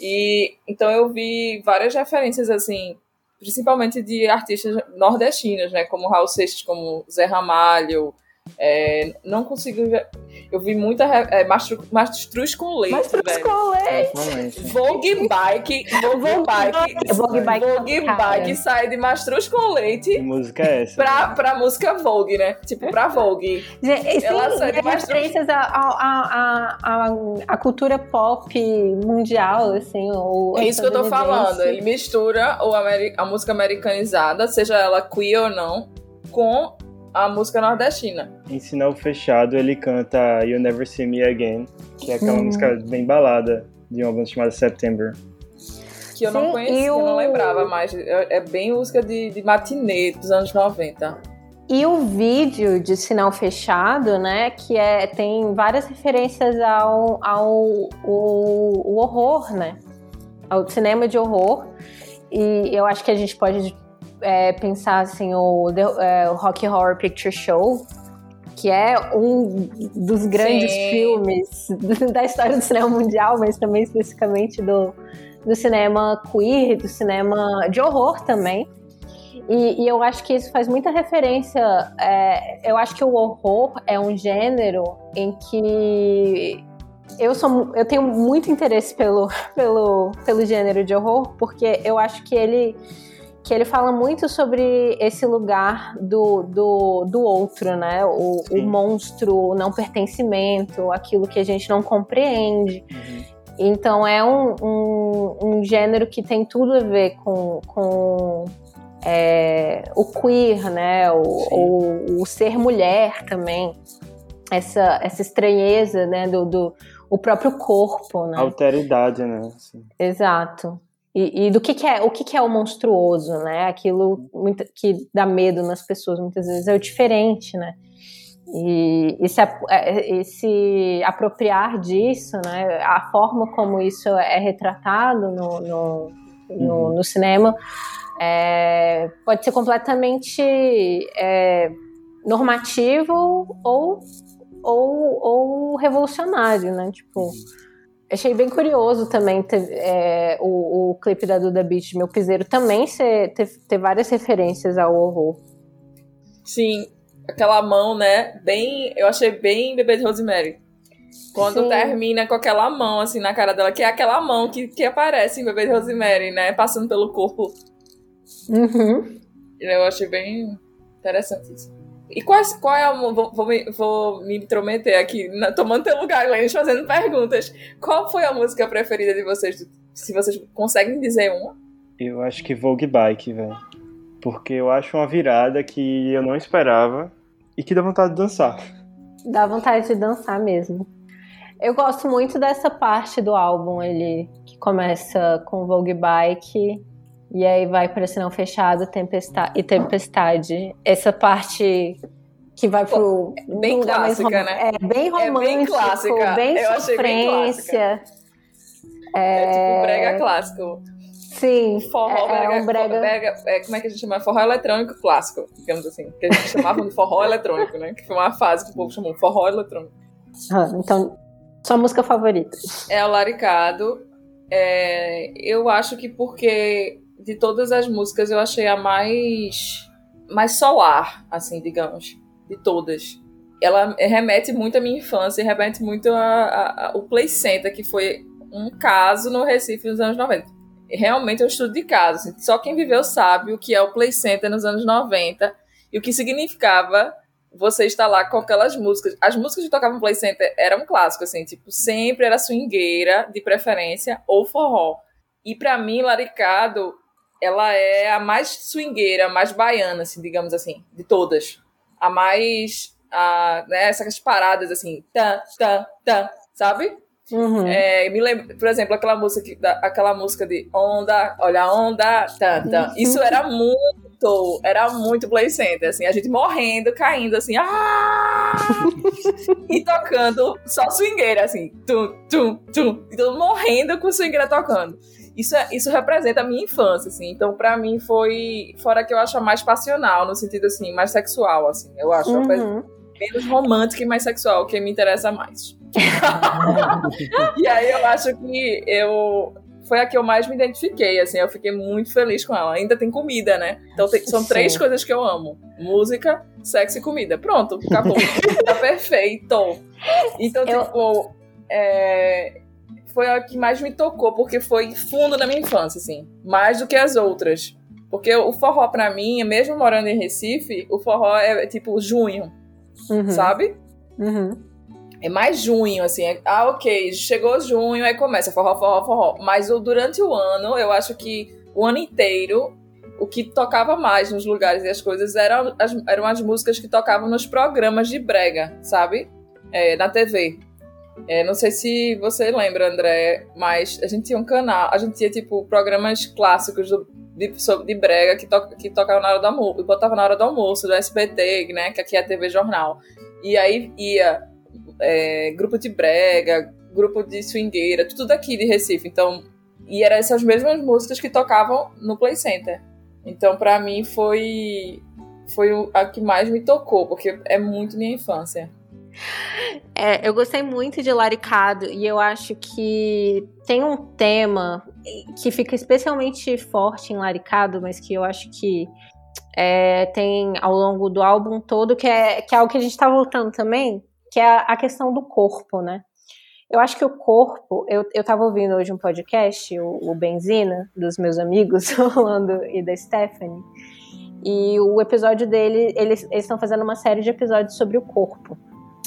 E então eu vi várias referências, assim, principalmente de artistas nordestinos, né? Como Raul Seixas, como Zé Ramalho, é, não consigo ver. Eu vi muita é, mastruz com leite. Mastruz com leite. Vogue Bike. Vogue Bike. Vogue Bike. Vogue Bike sai de mastruz com leite. Que música é essa? Pra, pra música Vogue, né? Tipo, pra Vogue. Sim, Ela sai de mastruz. referências à a, a, a, a, cultura pop mundial, assim. Ou é isso que eu tô falando. Ele mistura o a música americanizada, seja ela queer ou não, com a música nordestina. Em Sinal Fechado, ele canta You Never See Me Again, que é aquela uhum. música bem balada de uma banda chamada September. Que eu Sim, não conhecia, o... não lembrava mais. É, é bem música de, de matinê dos anos 90. E o vídeo de Sinal Fechado, né, que é, tem várias referências ao, ao, ao, ao horror, né, ao cinema de horror. E eu acho que a gente pode é, pensar assim, o, é, o Rock Horror Picture Show, que é um dos grandes Sim. filmes da história do cinema mundial, mas também especificamente do, do cinema queer, do cinema de horror também. E, e eu acho que isso faz muita referência. É, eu acho que o horror é um gênero em que eu sou eu tenho muito interesse pelo, pelo, pelo gênero de horror, porque eu acho que ele que ele fala muito sobre esse lugar do, do, do outro, né? O, o monstro, o não pertencimento, aquilo que a gente não compreende. Uhum. Então é um, um, um, gênero que tem tudo a ver com, com é, o queer, né? O, o, o, ser mulher também. Essa, essa estranheza, né? Do, do o próprio corpo, né? Alteridade, né? Assim. Exato. E, e, do que, que, é o que, que, é o monstruoso, né? Aquilo muito, que dá medo nas pessoas muitas vezes é o diferente, né? E, e, se, é, e se apropriar disso, né? A forma como isso é retratado no, no, no, uhum. no cinema é, pode ser completamente é, normativo ou, ou, ou revolucionário, né? Tipo, Achei bem curioso também ter, é, o, o clipe da Duda Beat, Meu Piseiro, também ser, ter, ter várias referências ao horror. Sim, aquela mão, né? Bem, eu achei bem Bebê de Rosemary. Quando Sim. termina com aquela mão, assim, na cara dela, que é aquela mão que, que aparece em Bebê de Rosemary, né? Passando pelo corpo. Uhum. Eu achei bem interessante isso. E quais, qual é a. Vou, vou, me, vou me intrometer aqui, na, tomando teu lugar, Glennis, fazendo perguntas. Qual foi a música preferida de vocês? Se vocês conseguem dizer uma? Eu acho que Vogue Bike, velho. Porque eu acho uma virada que eu não esperava e que dá vontade de dançar. Dá vontade de dançar mesmo. Eu gosto muito dessa parte do álbum, ele que começa com Vogue Bike e aí vai para Sinal Fechado tempestade, e Tempestade. Essa parte que vai pro. Bem clássica, né? É bem romântico, é bem clássica. Bem Eu sofrência. Bem é... é... tipo brega clássico. Sim. Forró, é, brega, é um brega... brega é, como é que a gente chama? Forró eletrônico clássico, digamos assim. Que a gente chamava de forró eletrônico, né? Que foi uma fase que o povo chamou forró eletrônico. Ah, então, sua música favorita? É o Laricado. É, eu acho que porque de todas as músicas, eu achei a mais mais solar, assim, digamos, de todas. Ela remete muito à minha infância, remete muito ao Play Center, que foi um caso no Recife nos anos 90. Realmente é um estudo de caso. Assim, só quem viveu sabe o que é o Play Center nos anos 90 e o que significava você estar lá com aquelas músicas. As músicas que tocavam no Play Center eram clássico, assim, tipo, sempre era swingueira, de preferência, ou forró. E para mim, Laricado ela é a mais swingueira, a mais baiana, assim, digamos assim, de todas. A mais. A, né, essas paradas assim, tan, tan, tan, sabe? Uhum. É, me lembro, por exemplo, aquela música, que, aquela música de onda, olha a onda, tan, tan. Isso era muito, era muito play center, assim, a gente morrendo, caindo, assim, ah! e tocando só swingueira, assim, tum, tum, tum, e todo morrendo com swingueira tocando isso, é, isso representa a minha infância, assim. Então, para mim, foi. Fora que eu acho mais passional, no sentido, assim, mais sexual, assim. Eu acho uhum. menos romântica e mais sexual, que me interessa mais. e aí eu acho que eu. Foi a que eu mais me identifiquei, assim. Eu fiquei muito feliz com ela. Ainda tem comida, né? Então, tem, são Sim. três coisas que eu amo: música, sexo e comida. Pronto, acabou. tá perfeito. Então, eu... tipo. É, foi a que mais me tocou, porque foi fundo na minha infância, assim. Mais do que as outras. Porque o forró, pra mim, mesmo morando em Recife, o forró é tipo junho, uhum. sabe? Uhum. É mais junho, assim. É, ah, ok, chegou junho, aí começa forró, forró, forró. Mas o, durante o ano, eu acho que o ano inteiro, o que tocava mais nos lugares e as coisas eram as, eram as músicas que tocavam nos programas de brega, sabe? É, na TV. É, não sei se você lembra, André, mas a gente tinha um canal, a gente tinha, tipo, programas clássicos do, de, de brega que, to, que tocavam na hora do almoço, botava na hora do almoço, do SBT, né, que aqui é a TV Jornal. E aí ia é, grupo de brega, grupo de swingueira, tudo daqui de Recife. Então, e eram essas mesmas músicas que tocavam no Play Center. Então, para mim, foi, foi a que mais me tocou, porque é muito minha infância. É, eu gostei muito de Laricado e eu acho que tem um tema que fica especialmente forte em Laricado, mas que eu acho que é, tem ao longo do álbum todo, que é, que é algo que a gente está voltando também, que é a, questão do corpo, né? Eu acho que o corpo, eu, eu tava ouvindo hoje um podcast, o, o Benzina, dos meus amigos, Rolando e da Stephanie, e o episódio dele, eles estão fazendo uma série de episódios sobre o corpo.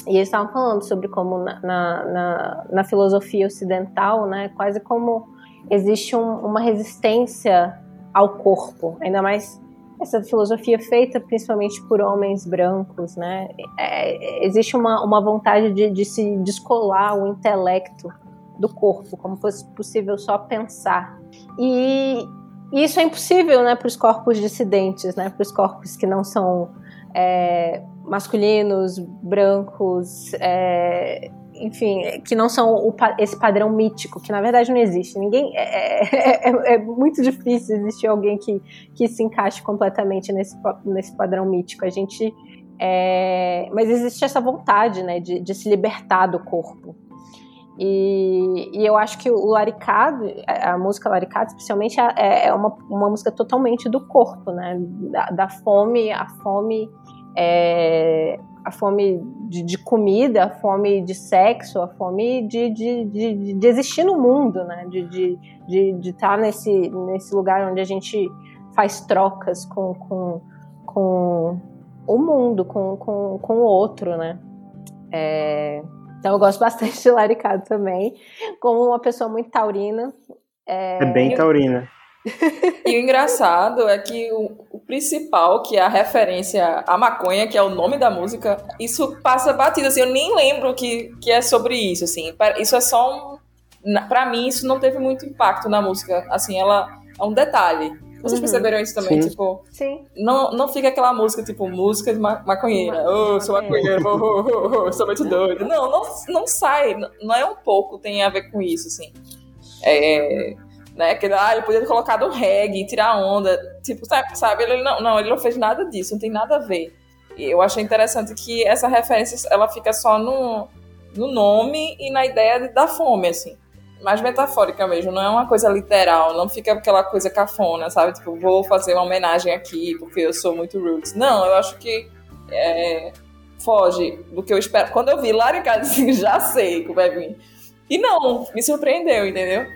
E eles estavam falando sobre como na, na, na, filosofia ocidental, né, quase como existe um, uma resistência ao corpo, ainda mais essa filosofia feita principalmente por homens brancos, né? É, existe uma, uma vontade de, de se descolar o intelecto do corpo, como fosse possível só pensar. E, e isso é impossível, né, para os corpos dissidentes, né, para os corpos que não são é, masculinos, brancos, é, enfim, que não são o, esse padrão mítico, que na verdade não existe. Ninguém é, é, é, é, muito difícil existir alguém que, que se encaixe completamente nesse, nesse padrão mítico. A gente, é, mas existe essa vontade, né, de, de se libertar do corpo. E, e, eu acho que o Laricado, a música Laricado, especialmente, é, é uma, uma música totalmente do corpo, né? Da, da fome, a fome é, a fome de, de, comida, a fome de sexo, a fome de, de, de, de existir no mundo, né? De estar de, de, estar nesse, nesse lugar onde a gente faz trocas com, com, com o mundo, com, com, com o outro, né? É, então eu gosto bastante de Laricado também, como uma pessoa muito taurina. É, é bem taurina. E o engraçado é que o, o, principal, que é a referência à maconha, que é o nome da música, isso passa batido, assim, eu nem lembro que, que é sobre isso, assim. Isso é só um... Pra mim, isso não teve muito impacto na música, assim, ela é um detalhe. Vocês uhum. perceberam isso também? Sim. Tipo, Sim. Não, não fica aquela música, tipo, música de maconheira. oh, sou maconheira, oh, oh, oh, sou muito doido. Não, não, não sai. Não é um pouco, tem a ver com isso, assim. É, né? Que ah, ele podia ter colocado um reggae, tirar onda. Tipo, sabe, sabe? Ele não, não, ele não fez nada disso, não tem nada a ver. E eu achei interessante que essa referência ela fica só no, no nome e na ideia de, da fome, assim. Mais metafórica mesmo, não é uma coisa literal, não fica aquela coisa cafona, sabe? Tipo, vou fazer uma homenagem aqui porque eu sou muito roots. Não, eu acho que é, foge do que eu espero. Quando eu vi Laricado, assim, já sei que vai vir. E não, me surpreendeu, entendeu?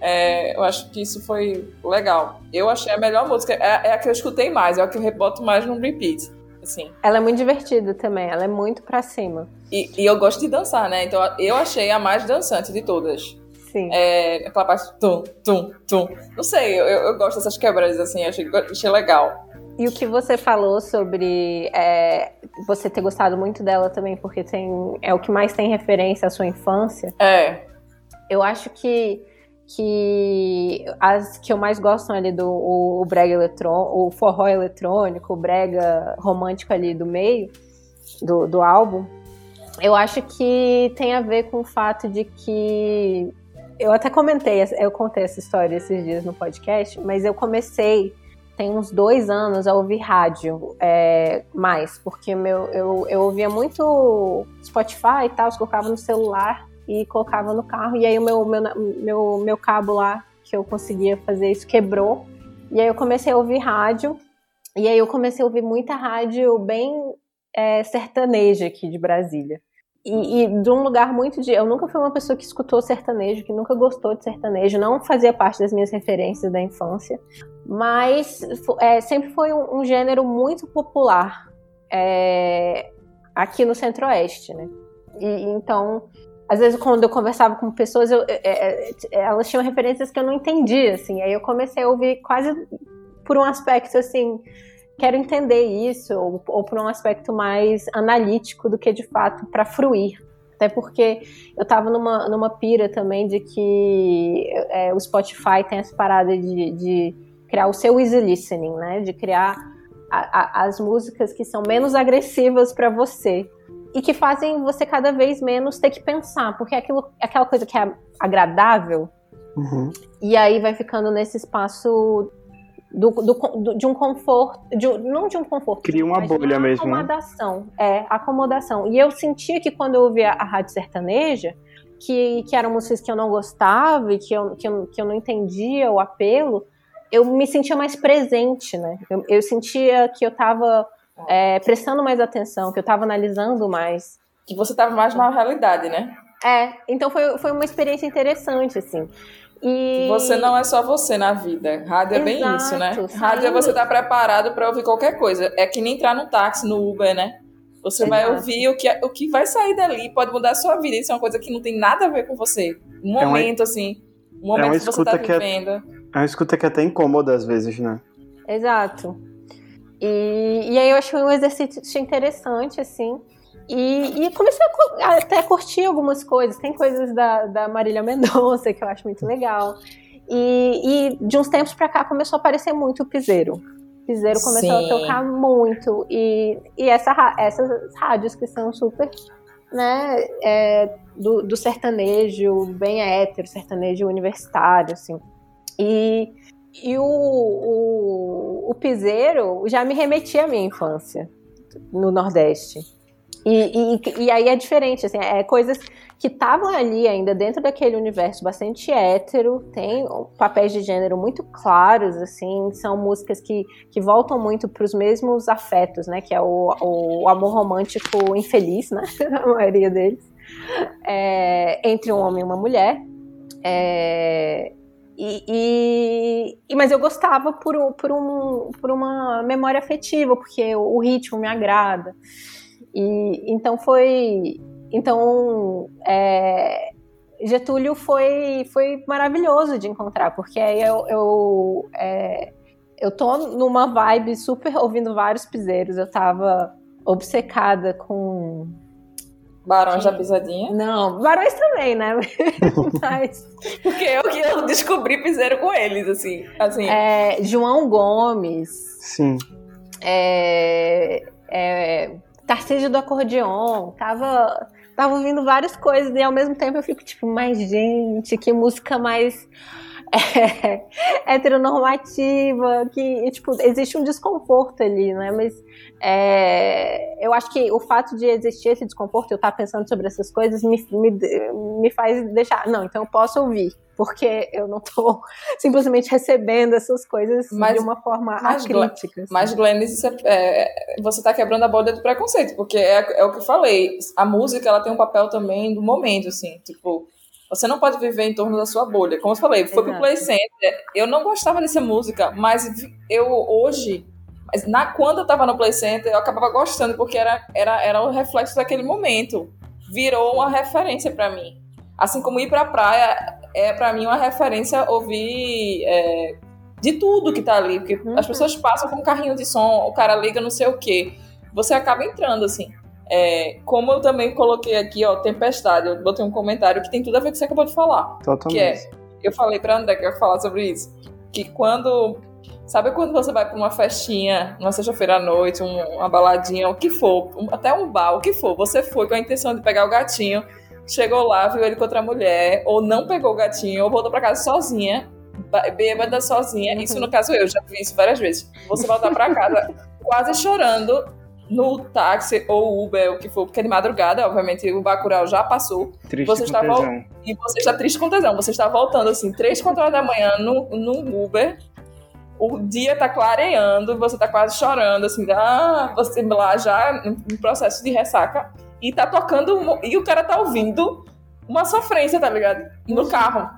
É, eu acho que isso foi legal. Eu achei a melhor música. É, é, a que eu escutei mais, é a que eu reboto mais no repeat. Assim. Ela é muito divertida também, ela é muito pra cima. E, e eu gosto de dançar, né? Então eu achei a mais dançante de todas. Sim. É, aquela parte tum, tum, tum. Não sei, eu, eu gosto dessas quebras, assim, achei, achei legal. E o que você falou sobre é, você ter gostado muito dela também, porque tem, é o que mais tem referência à sua infância. É. Eu acho que que as que eu mais gosto ali do o, o brega eletrônico, o forró eletrônico, o brega romântico ali do meio do, do álbum, eu acho que tem a ver com o fato de que eu até comentei, eu contei essa história esses dias no podcast, mas eu comecei tem uns dois anos a ouvir rádio é, mais, porque meu, eu, eu ouvia muito Spotify e tal, colocava no celular e colocava no carro. E aí o meu, meu, meu, meu cabo lá, que eu conseguia fazer isso, quebrou. E aí eu comecei a ouvir rádio. E aí eu comecei a ouvir muita rádio bem é, sertaneja aqui de Brasília. E, e, de um lugar muito de. Eu nunca fui uma pessoa que escutou sertanejo, que nunca gostou de sertanejo, não fazia parte das minhas referências da infância, mas é, sempre foi um, um, gênero muito popular é, aqui no Centro-Oeste, né? E, então às vezes quando eu conversava com pessoas, eu, é, é, é, elas tinham referências que eu não entendia, assim. Aí eu comecei a ouvir quase por um aspecto assim, quero entender isso, ou, ou por um aspecto mais analítico do que de fato para fruir. Até porque eu estava numa, numa pira também de que é, o Spotify tem essa parada de, de, criar o seu easy listening, né? De criar a, a, as músicas que são menos agressivas para você e que fazem você cada vez menos ter que pensar, porque é aquilo, aquela coisa que é agradável, uhum. e aí vai ficando nesse espaço do, do, do, de um conforto, de, não de um conforto, cria uma bolha mesmo, né? acomodação, né? é acomodação. E eu sentia que quando eu ouvia a rádio sertaneja, que, que eram músicas que eu não gostava e que eu, que eu, que eu não entendia o apelo, eu me sentia mais presente, né? Eu, eu sentia que eu estava é, prestando mais atenção, que eu estava analisando mais. Que você estava mais na realidade, né? É, então foi, foi uma experiência interessante, assim. E... Você não é só você na vida. Rádio é bem isso, né? Rádio é você estar tá preparado para ouvir qualquer coisa. É que nem entrar no táxi, no Uber, né? Você Exato. vai ouvir o que, o que vai sair dali, pode mudar a sua vida. Isso é uma coisa que não tem nada a ver com você. Um momento, é uma... assim. Um momento é que você tá vivendo. É, é uma escuta que é até incômoda às vezes, né? Exato. E, e aí eu achei um exercício interessante, assim. E, e, comecei a, até curtir algumas coisas. Tem coisas da, da Marília Mendonça que eu acho muito legal. E, e de uns tempos pra cá começou a aparecer muito o piseiro. O piseiro começou Sim. a tocar muito. E, e essa, essas rádios que são super né, é, do, do, sertanejo bem hétero, sertanejo universitário, assim. E, e o, o, o piseiro já me remetia à minha infância no Nordeste. E, e, e, aí é diferente, assim, é coisas que estavam ali ainda dentro daquele universo bastante hétero, tem papéis de gênero muito claros, assim, são músicas que, que voltam muito para os mesmos afetos, né, que é o, o amor romântico infeliz, né, a maioria deles, é, entre um homem e uma mulher, é, e, e, mas eu gostava por, por, um, por uma memória afetiva, porque o, o ritmo me agrada. E então foi, então é, Getúlio foi foi maravilhoso de encontrar, porque aí eu eu, é, eu tô numa vibe super ouvindo vários piseiros. Eu tava obcecada com Barões da Pisadinha? Não, Barões também, né? Mas... Porque eu que eu descobri piseiro com eles, assim. assim. É, João Gomes. Sim. É, é, Tarcísio do acordeon, tava, tava ouvindo várias coisas e ao mesmo tempo eu fico tipo, mas gente, que música mais é, heteronormativa, que tipo, existe um desconforto ali, né? Mas é, eu acho que o fato de existir esse desconforto, eu estar pensando sobre essas coisas, me, me, me faz deixar, não, então eu posso ouvir porque eu não estou simplesmente recebendo essas coisas mas, de uma forma mas, acrítica. Assim. Mas, Glennis, é, é, você está quebrando a bolha do preconceito, porque é, é, o que eu falei, a música ela tem um papel também do momento, assim, tipo, você não pode viver em torno da sua bolha. Como eu falei, foi Exato. pro Play Center, eu não gostava dessa música, mas eu hoje, mas na, quando eu estava no Play Center, eu acabava gostando, porque era, era, era o reflexo daquele momento. Virou uma referência para mim. Assim como ir pra praia é para mim uma referência ouvir é, de tudo que tá ali, porque uhum. as pessoas passam com um carrinho de som, o cara liga não sei o que, você acaba entrando assim. É, como eu também coloquei aqui, ó, Tempestade, eu botei um comentário que tem tudo a ver com o que você acabou de falar. Totalmente. Que é, eu falei pra André que eu ia falar sobre isso, que quando Sabe quando você vai para uma festinha, uma sexta-feira à noite, um, uma baladinha, o que for, um, até um bar, o que for, você foi com a intenção de pegar o gatinho chegou lá, viu ele com outra mulher, ou não pegou o gatinho, ou voltou para casa sozinha, bêbada sozinha. Isso, uhum. no caso, eu já vi isso várias vezes. Você voltar para casa quase chorando no táxi ou Uber, o que for, porque é de madrugada, obviamente, o Bacurau já passou. Triste você está tesão. E você está triste com tesão. Você está voltando, assim, três, quatro horas da manhã no, no Uber. O dia tá clareando, você tá quase chorando, assim, ah, você lá já em processo de ressaca e tá tocando. E o cara tá ouvindo uma sofrência, tá ligado? No carro.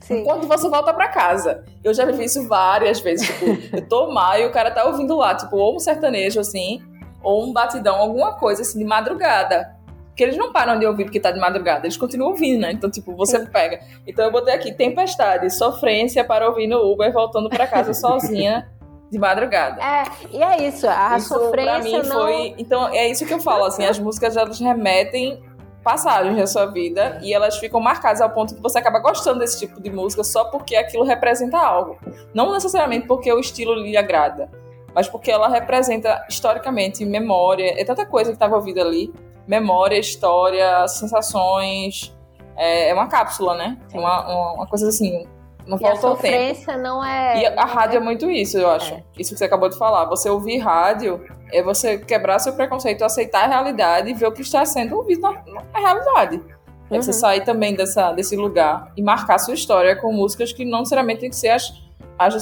Sim. Enquanto você volta para casa. Eu já vi isso várias vezes. Tipo, eu tô mal e o cara tá ouvindo lá, tipo, ou um sertanejo assim, ou um batidão, alguma coisa assim, de madrugada. Porque eles não param de ouvir porque tá de madrugada, eles continuam ouvindo, né? Então, tipo, você pega. Então eu botei aqui, tempestade, sofrência para ouvir no Uber voltando para casa sozinha de madrugada. É, e é isso, a isso, sofrência pra mim não... foi... Então, é isso que eu falo, assim, as músicas, elas remetem passagens da sua vida e elas ficam marcadas ao ponto que você acaba gostando desse tipo de música só porque aquilo representa algo. Não necessariamente porque o estilo lhe agrada, mas porque ela representa historicamente memória, é tanta coisa que estava ouvida ali, memória, história, sensações, é, é uma cápsula, né? Uma, uma, uma coisa assim, não e a sofrência não é. E a, rádio é... é muito isso, eu acho. É. Isso que você acabou de falar. Você ouvir rádio é você quebrar seu preconceito, aceitar a realidade e ver o que está sendo ouvido na, na realidade. É você uhum. sair também dessa, desse lugar e marcar sua história com músicas que não necessariamente tem que ser as, as,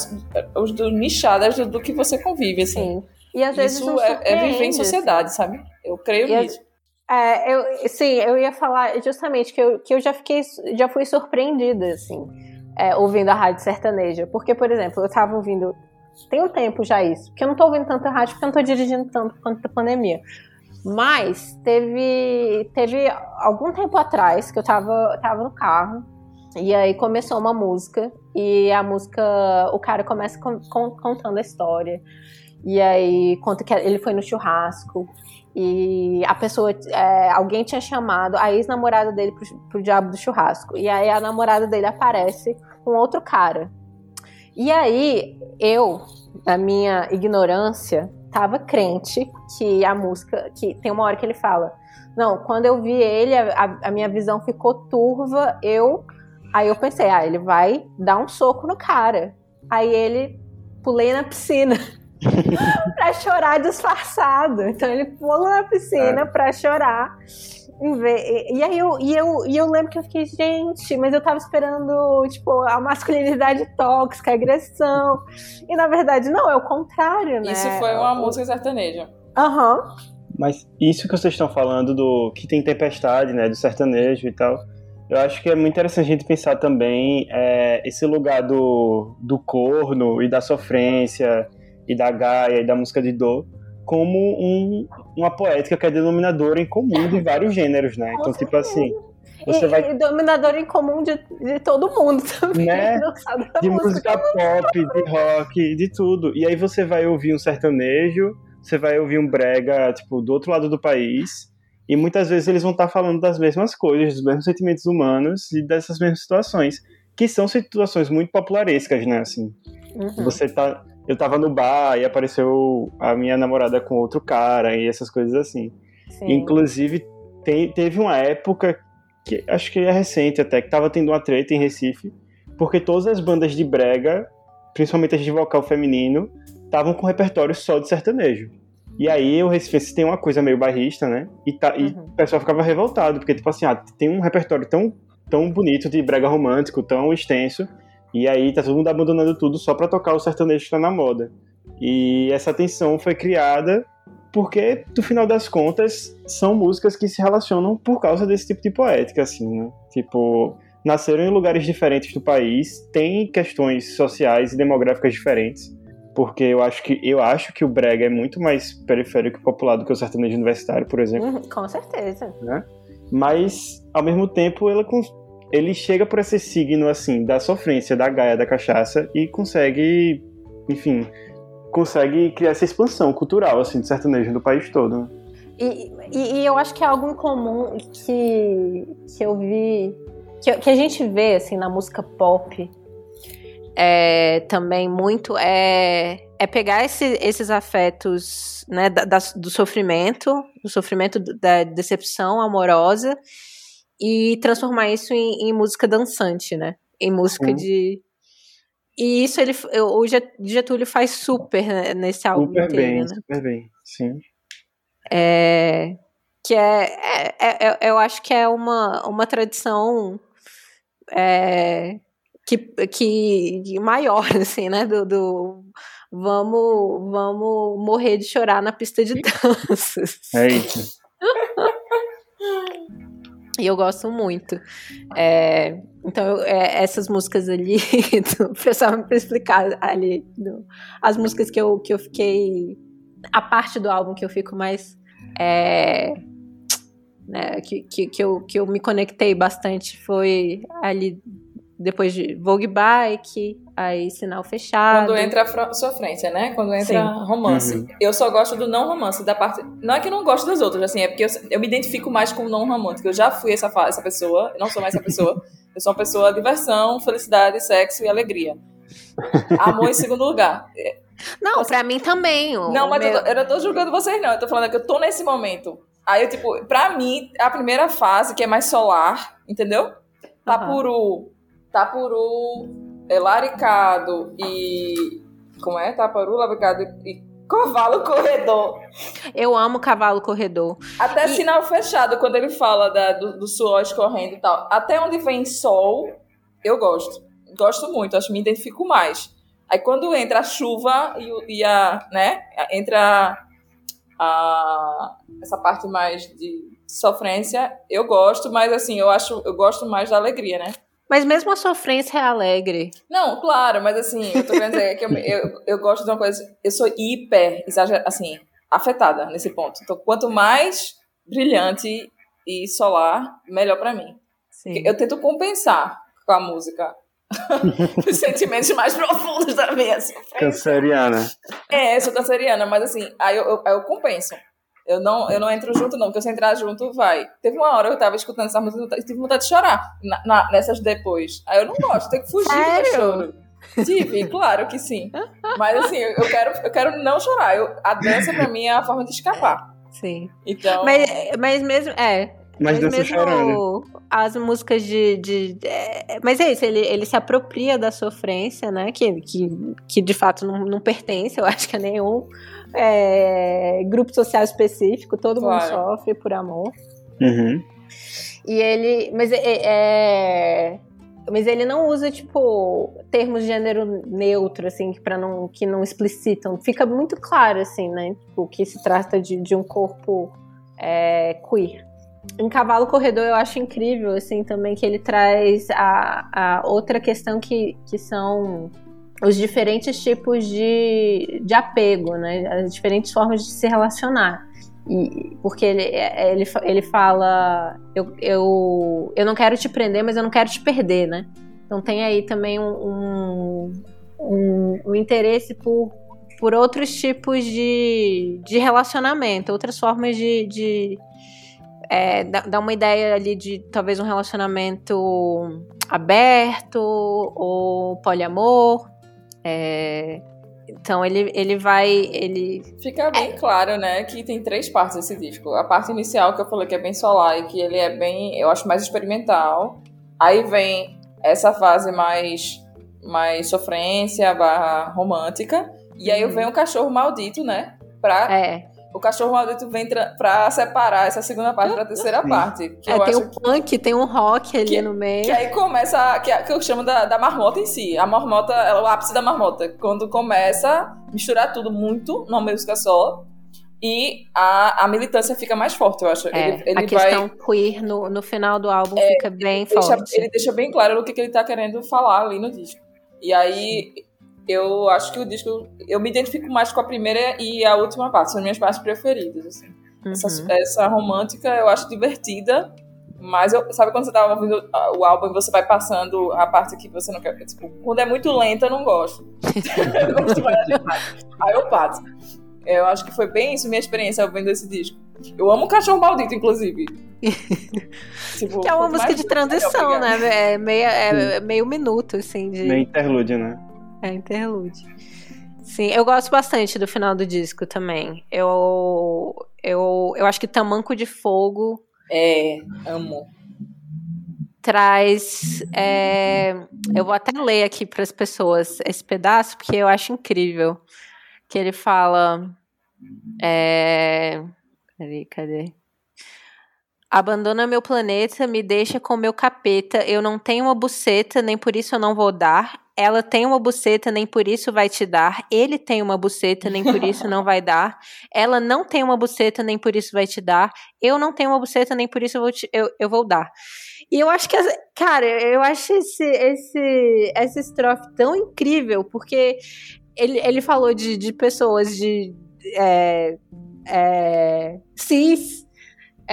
as do, nichadas do, do, que você convive, assim. Sim. E às vezes Isso é, é, viver em sociedade, sabe? Eu creio e nisso. É, eu, sim, eu ia falar justamente que eu, que eu já fiquei, já fui surpreendida, assim, é, ouvindo a rádio sertaneja. Porque, por exemplo, eu tava ouvindo. Tem um tempo já isso, porque eu não tô ouvindo tanta rádio porque eu não tô dirigindo tanto quanto a pandemia. Mas teve, teve algum tempo atrás que eu tava, tava no carro e aí começou uma música e a música, o cara começa com, com, contando a história. E aí conta que ele foi no churrasco e a pessoa, é, alguém tinha chamado a ex-namorada dele pro, pro diabo do churrasco. E aí a namorada dele aparece com outro cara. E aí eu, na minha ignorância, tava crente que a música, que tem uma hora que ele fala, não, quando eu vi ele, a, a minha visão ficou turva, eu, aí eu pensei, ah, ele vai dar um soco no cara. Aí ele pulei na piscina. pra chorar disfarçado. Então ele pula na piscina é. pra chorar. E aí eu, e eu, e eu lembro que eu fiquei, gente, mas eu tava esperando, tipo, a masculinidade tóxica, a agressão. E na verdade, não, é o contrário, né? Isso foi uma música sertaneja. Aham. Uhum. Mas isso que vocês estão falando do que tem tempestade, né? Do sertanejo e tal. Eu acho que é muito interessante a gente pensar também é, esse lugar do, do corno e da sofrência e da gaia e da música de dor como um, uma poética que é denominadora em comum de vários gêneros, né? Então, tipo assim. Você e, vai... e denominador em comum de, de todo mundo também. Né? De música pop, de rock, de tudo. E aí você vai ouvir um sertanejo, você vai ouvir um brega, tipo, do outro lado do país. E muitas vezes eles vão estar falando das mesmas coisas, dos mesmos sentimentos humanos e dessas mesmas situações. Que são situações muito popularescas, né? Assim, uhum. Você tá eu tava no bar e apareceu a minha namorada com outro cara e essas coisas assim. Sim. Inclusive, tem, teve uma época que acho que é recente até, que tava tendo uma treta em Recife, porque todas as bandas de brega, principalmente as de vocal feminino, estavam com repertório só de sertanejo. E aí o Recife tem uma coisa meio barrista, né? E, tá, uhum. e o pessoal ficava revoltado, porque tipo assim, ah, tem um repertório tão, tão bonito de brega romântico, tão extenso, e aí tá todo mundo abandonando tudo só para tocar o sertanejo que tá na moda. E essa tensão foi criada porque, no final das contas, são músicas que se relacionam por causa desse tipo de poética, assim, né? Tipo, nasceram em lugares diferentes do país, têm questões sociais e demográficas diferentes. Porque eu acho que eu acho que o brega é muito mais periférico e popular do que o sertanejo universitário, por exemplo. Uhum, com certeza. Né? Mas, ao mesmo tempo, ela ele chega por esse signo, assim, da sofrência, da gaia, da cachaça, e consegue, enfim, consegue criar essa expansão cultural, assim, de sertanejo do país todo. E, e, e eu acho que é algo em comum que, que eu vi, que, que a gente vê, assim, na música pop, é, também muito, é, é pegar esse, esses afetos, né, da, da, do sofrimento, do sofrimento da decepção amorosa, e transformar isso em, em música dançante, né? Em música uhum. de. E isso ele, o Getúlio faz super né, nesse álbum super inteiro, bem, né? Super bem, sim. É, que é, é, é, é, eu acho que é uma, uma tradição é, que, que maior, assim, né? Do, do, vamos, vamos morrer de chorar na pista de danças. É isso. E eu gosto muito. É, então, eu, é, essas músicas ali, só para explicar ali, do, as músicas que eu, que eu fiquei. A parte do álbum que eu fico mais. É, né, que, que, que, eu, que eu me conectei bastante foi ali depois de Vogue Bike, aí Sinal Fechado. Quando entra a sofrência, né? Quando entra Sim. romance. Uhum. Eu só gosto do não romance, da parte. Não é que eu não gosto das outras, assim, é porque eu, eu me identifico mais com o não romântico. Eu já fui essa, essa pessoa, eu não sou mais essa pessoa. Eu sou uma pessoa diversão, felicidade, sexo e alegria. Amor em segundo lugar. Não, pra mim também. não, mas meu... eu, eu não tô julgando vocês, não. Eu tô falando que eu tô nesse momento. Aí, eu, tipo, pra mim, a primeira fase, que é mais solar, entendeu? Tapuru, uhum. Tapuru, é, Laricado e. Como é? Tapuru, Laricado e Cavalo Corredor. Eu amo Cavalo Corredor. Até e... sinal fechado, quando ele fala da, do, do suor escorrendo e tal. Até onde vem sol, eu gosto. Gosto muito, acho que me identifico mais. Aí quando entra a chuva e, e a. né? Entra a, essa parte mais de sofrência, eu gosto, mas assim, eu acho, eu gosto mais da alegria, né? Mas mesmo a sofrência é alegre. Não, claro, mas assim, eu tô querendo dizer que eu, eu, eu gosto de uma coisa, eu sou hiper, assim, afetada nesse ponto. Então, quanto mais brilhante e solar, melhor para mim. Sim. Eu tento compensar com a música os sentimentos mais profundos da minha sofrência. Canceriana. É, sou canceriana, mas assim, aí eu, eu, aí eu compenso. Eu não, eu não entro junto, não, porque se eu entrar junto, vai. Teve uma hora que eu tava escutando essa música e tive vontade de chorar na, na, nessas depois. Aí eu não gosto, tem que fugir Sério? do choro. Tive, claro que sim. Mas assim, eu quero, eu quero não chorar. Eu, a dança pra mim é a forma de escapar. Sim. Então. Mas, mas mesmo. É. Mas, mas mesmo chorando. as músicas de. de, é, mas é isso, ele, ele se apropria da sofrência, né? Que, que, que de fato não, não pertence, eu acho que a nenhum é, grupo social específico, todo claro. mundo sofre por amor. Uhum. E ele. Mas é, é, mas ele não usa, tipo, termos de gênero neutro, assim, para não, que não explicitam. Fica muito claro, assim, né? Tipo, que se trata de, de um corpo é, queer. Em Cavalo Corredor eu acho incrível, assim, também que ele traz a, a outra questão que, que são os diferentes tipos de, de apego, né? As diferentes formas de se relacionar. E, porque ele, ele, ele fala: eu, eu, eu não quero te prender, mas eu não quero te perder, né? Então tem aí também um, um, um interesse por, por outros tipos de, de relacionamento, outras formas de. de é, dá uma ideia ali de talvez um relacionamento aberto ou poliamor. É, então ele, ele vai. Ele... Fica bem é. claro, né, que tem três partes esse disco. A parte inicial que eu falei que é bem solar e que ele é bem, eu acho mais experimental. Aí vem essa fase mais, mais sofrência, barra romântica. E aí vem o cachorro maldito, né? Pra é o cachorro maldito vem pra separar essa segunda parte da terceira parte. Que é, tem um punk, tem um rock ali que, no meio. Que aí começa, que, que eu chamo da, da marmota em si. A marmota, é o ápice da marmota. Quando começa a misturar tudo muito numa música só. E a, a militância fica mais forte, eu acho. É, ele, ele a questão vai, queer no, no final do álbum é, fica bem deixa, forte. Ele deixa bem claro o que, que ele tá querendo falar ali no disco. E aí, eu acho que o disco. Eu me identifico mais com a primeira e a última parte, são minhas partes preferidas. Assim. Uhum. Essa, essa, romântica eu acho divertida, mas eu, sabe quando você tá ouvindo o álbum e você vai passando a parte que você não quer. Tipo, quando é muito lenta, eu não gosto. eu gosto mais Aí eu passo. Eu acho que foi bem isso minha experiência ouvindo esse disco. Eu amo Cachorro Maldito, inclusive. tipo, que é uma música de transição, né? É meio, é meio minuto, assim. De... Meio interlude, né? É interlude. Sim, eu gosto bastante do final do disco também. Eu, eu, eu acho que Tamanco de Fogo. É, amo. Traz. É, eu vou até ler aqui para as pessoas esse pedaço, porque eu acho incrível. Que ele fala. É, cadê, cadê? Abandona meu planeta, me deixa com meu capeta. Eu não tenho uma buceta, nem por isso eu não vou dar. Ela tem uma buceta, nem por isso vai te dar. Ele tem uma buceta, nem por isso não vai dar. Ela não tem uma buceta, nem por isso vai te dar. Eu não tenho uma buceta, nem por isso eu vou, te, eu, eu vou dar. E eu acho que, cara, eu acho esse, esse, essa estrofe tão incrível, porque ele, ele falou de, de pessoas de é, é, cis,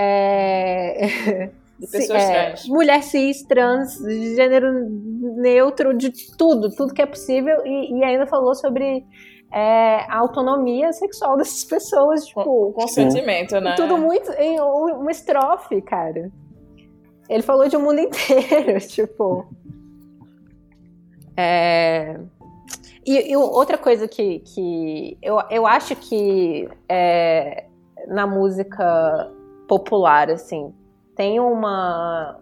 é, De pessoas é, trans. Mulher cis, trans, gênero neutro, de tudo, tudo que é possível. E, e ainda falou sobre é, a autonomia sexual dessas pessoas, tipo. Consentimento, né? Tudo muito. em uma estrofe, cara. Ele falou de um mundo inteiro, tipo. É. E, e, outra coisa que, que eu, eu acho que é, na música popular, assim, tem uma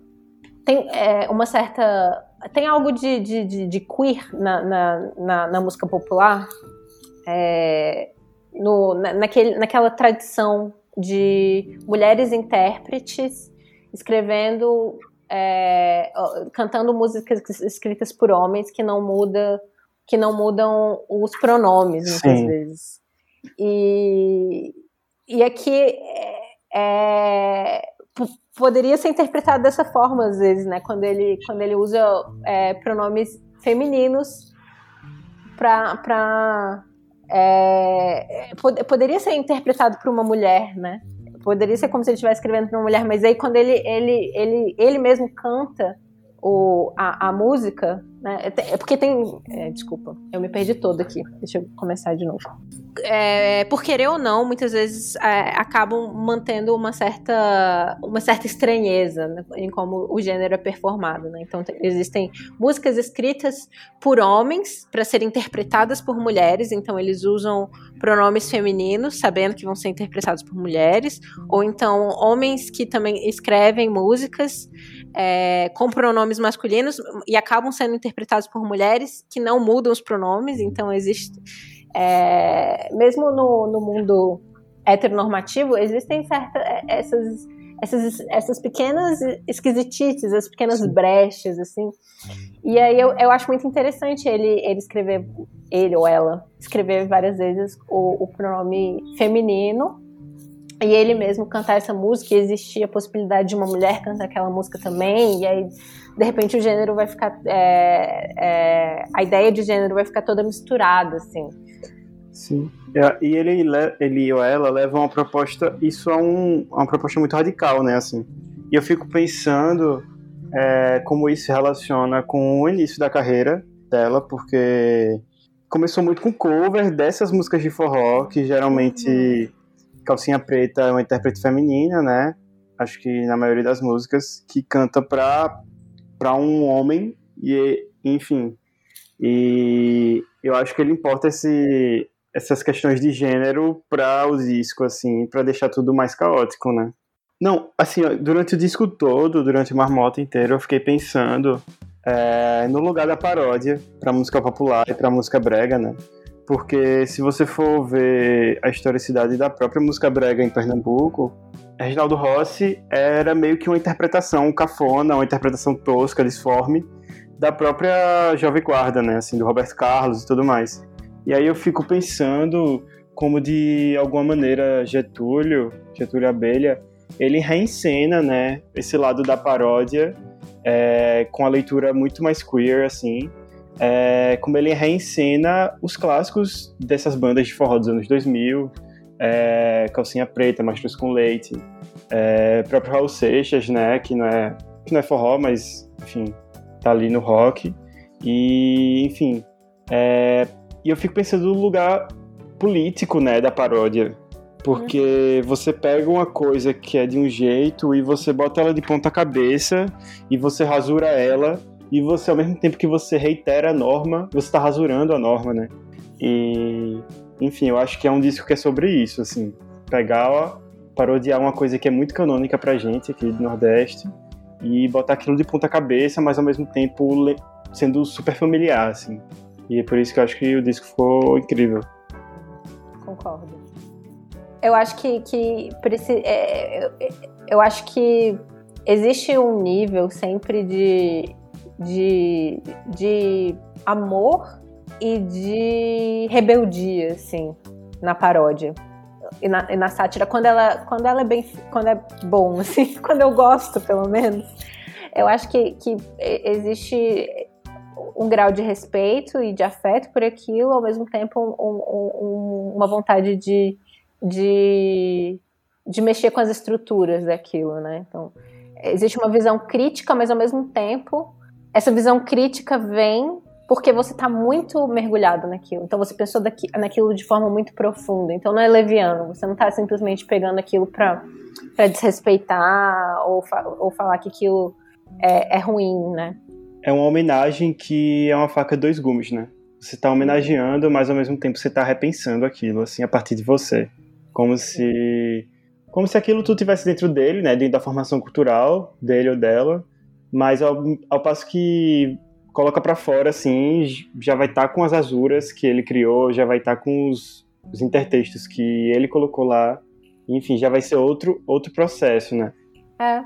tem é, uma certa tem algo de, de, de, de queer na, na, na, na, música popular? É, no, na, naquele, naquela tradição de mulheres intérpretes escrevendo é, cantando músicas escritas por homens que não muda que não mudam os pronomes muitas Sim. vezes. E e aqui é, é, poderia ser interpretado dessa forma às vezes, né? Quando ele, quando ele usa é, pronomes femininos para é, poderia ser interpretado por uma mulher, né? Poderia ser como se ele estivesse escrevendo para uma mulher, mas aí quando ele ele ele ele mesmo canta o, a, a música, né? É, é porque tem. É, desculpa, eu me perdi todo aqui. Deixa eu começar de novo. É, por querer ou não, muitas vezes é, acabam mantendo uma certa, uma certa estranheza né, em como o gênero é performado. Né? Então, existem músicas escritas por homens para serem interpretadas por mulheres, então eles usam pronomes femininos, sabendo que vão ser interpretados por mulheres, ou então homens que também escrevem músicas é, com pronomes masculinos e acabam sendo interpretados por mulheres que não mudam os pronomes, então existe. É, mesmo no, no mundo heteronormativo, existem certas é, essas, essas, essas pequenas esquisitices, as pequenas brechas, assim. E aí eu, eu acho muito interessante ele, ele escrever, ele ou ela, escrever várias vezes o, o pronome feminino e ele mesmo cantar essa música, e existia a possibilidade de uma mulher cantar aquela música também, e aí de repente o gênero vai ficar. É, é, a ideia de gênero vai ficar toda misturada, assim. Sim. E ele, ele ou ela leva uma proposta, isso é um, uma proposta muito radical, né? Assim. E eu fico pensando é, como isso se relaciona com o início da carreira dela, porque começou muito com cover dessas músicas de forró, que geralmente uhum. Calcinha Preta é uma intérprete feminina, né? Acho que na maioria das músicas, que canta pra, pra um homem, e enfim. E eu acho que ele importa esse, essas questões de gênero para o disco, assim, para deixar tudo mais caótico, né? Não, assim, durante o disco todo, durante o Marmota inteiro, eu fiquei pensando é, no lugar da paródia para música popular e para música brega, né? Porque se você for ver a historicidade da própria música brega em Pernambuco, Reginaldo Rossi era meio que uma interpretação cafona, uma interpretação tosca, disforme, da própria Jovem Guarda, né? Assim, do Roberto Carlos e tudo mais. E aí eu fico pensando como de alguma maneira Getúlio, Getúlio Abelha, ele reencena, né, esse lado da paródia é, com a leitura muito mais queer, assim, é, como ele reencena os clássicos dessas bandas de forró dos anos 2000, é, Calcinha Preta, Mastros com Leite, é, próprio Raul Seixas, né, que não é que não é forró, mas enfim, tá ali no rock e enfim, é, e eu fico pensando no lugar político, né, da paródia. Porque você pega uma coisa que é de um jeito e você bota ela de ponta cabeça e você rasura ela e você, ao mesmo tempo que você reitera a norma, você está rasurando a norma, né? E, enfim, eu acho que é um disco que é sobre isso, assim. Pegar, parodiar uma coisa que é muito canônica pra gente aqui do Nordeste e botar aquilo de ponta cabeça, mas ao mesmo tempo sendo super familiar, assim. E é por isso que eu acho que o disco ficou incrível. Concordo. Eu acho que, que é, eu acho que existe um nível sempre de, de, de amor e de rebeldia, assim, na paródia. E na, e na, sátira, quando ela, quando ela é bem. quando é bom, assim, quando eu gosto, pelo menos. Eu acho que, que existe um grau de respeito e de afeto por aquilo, ao mesmo tempo um, um, uma vontade de, de, de mexer com as estruturas daquilo, né? Então, existe uma visão crítica, mas ao mesmo tempo, essa visão crítica vem porque você está muito mergulhado naquilo. Então você pensou daqui, naquilo de forma muito profunda. Então não é leviano. Você não está simplesmente pegando aquilo para desrespeitar ou, fa ou falar que aquilo é, é ruim, né? é uma homenagem que é uma faca de dois gumes, né? Você está homenageando, mas ao mesmo tempo você está repensando aquilo, assim, a partir de você. Como se. Como se aquilo tudo tivesse dentro dele, né? Dentro da formação cultural dele ou dela. Mas ao, ao passo que coloca para fora, assim, já vai estar tá com as azuras que ele criou, já vai estar tá com os, os intertextos que ele colocou lá. Enfim, já vai ser outro, outro processo, né? É,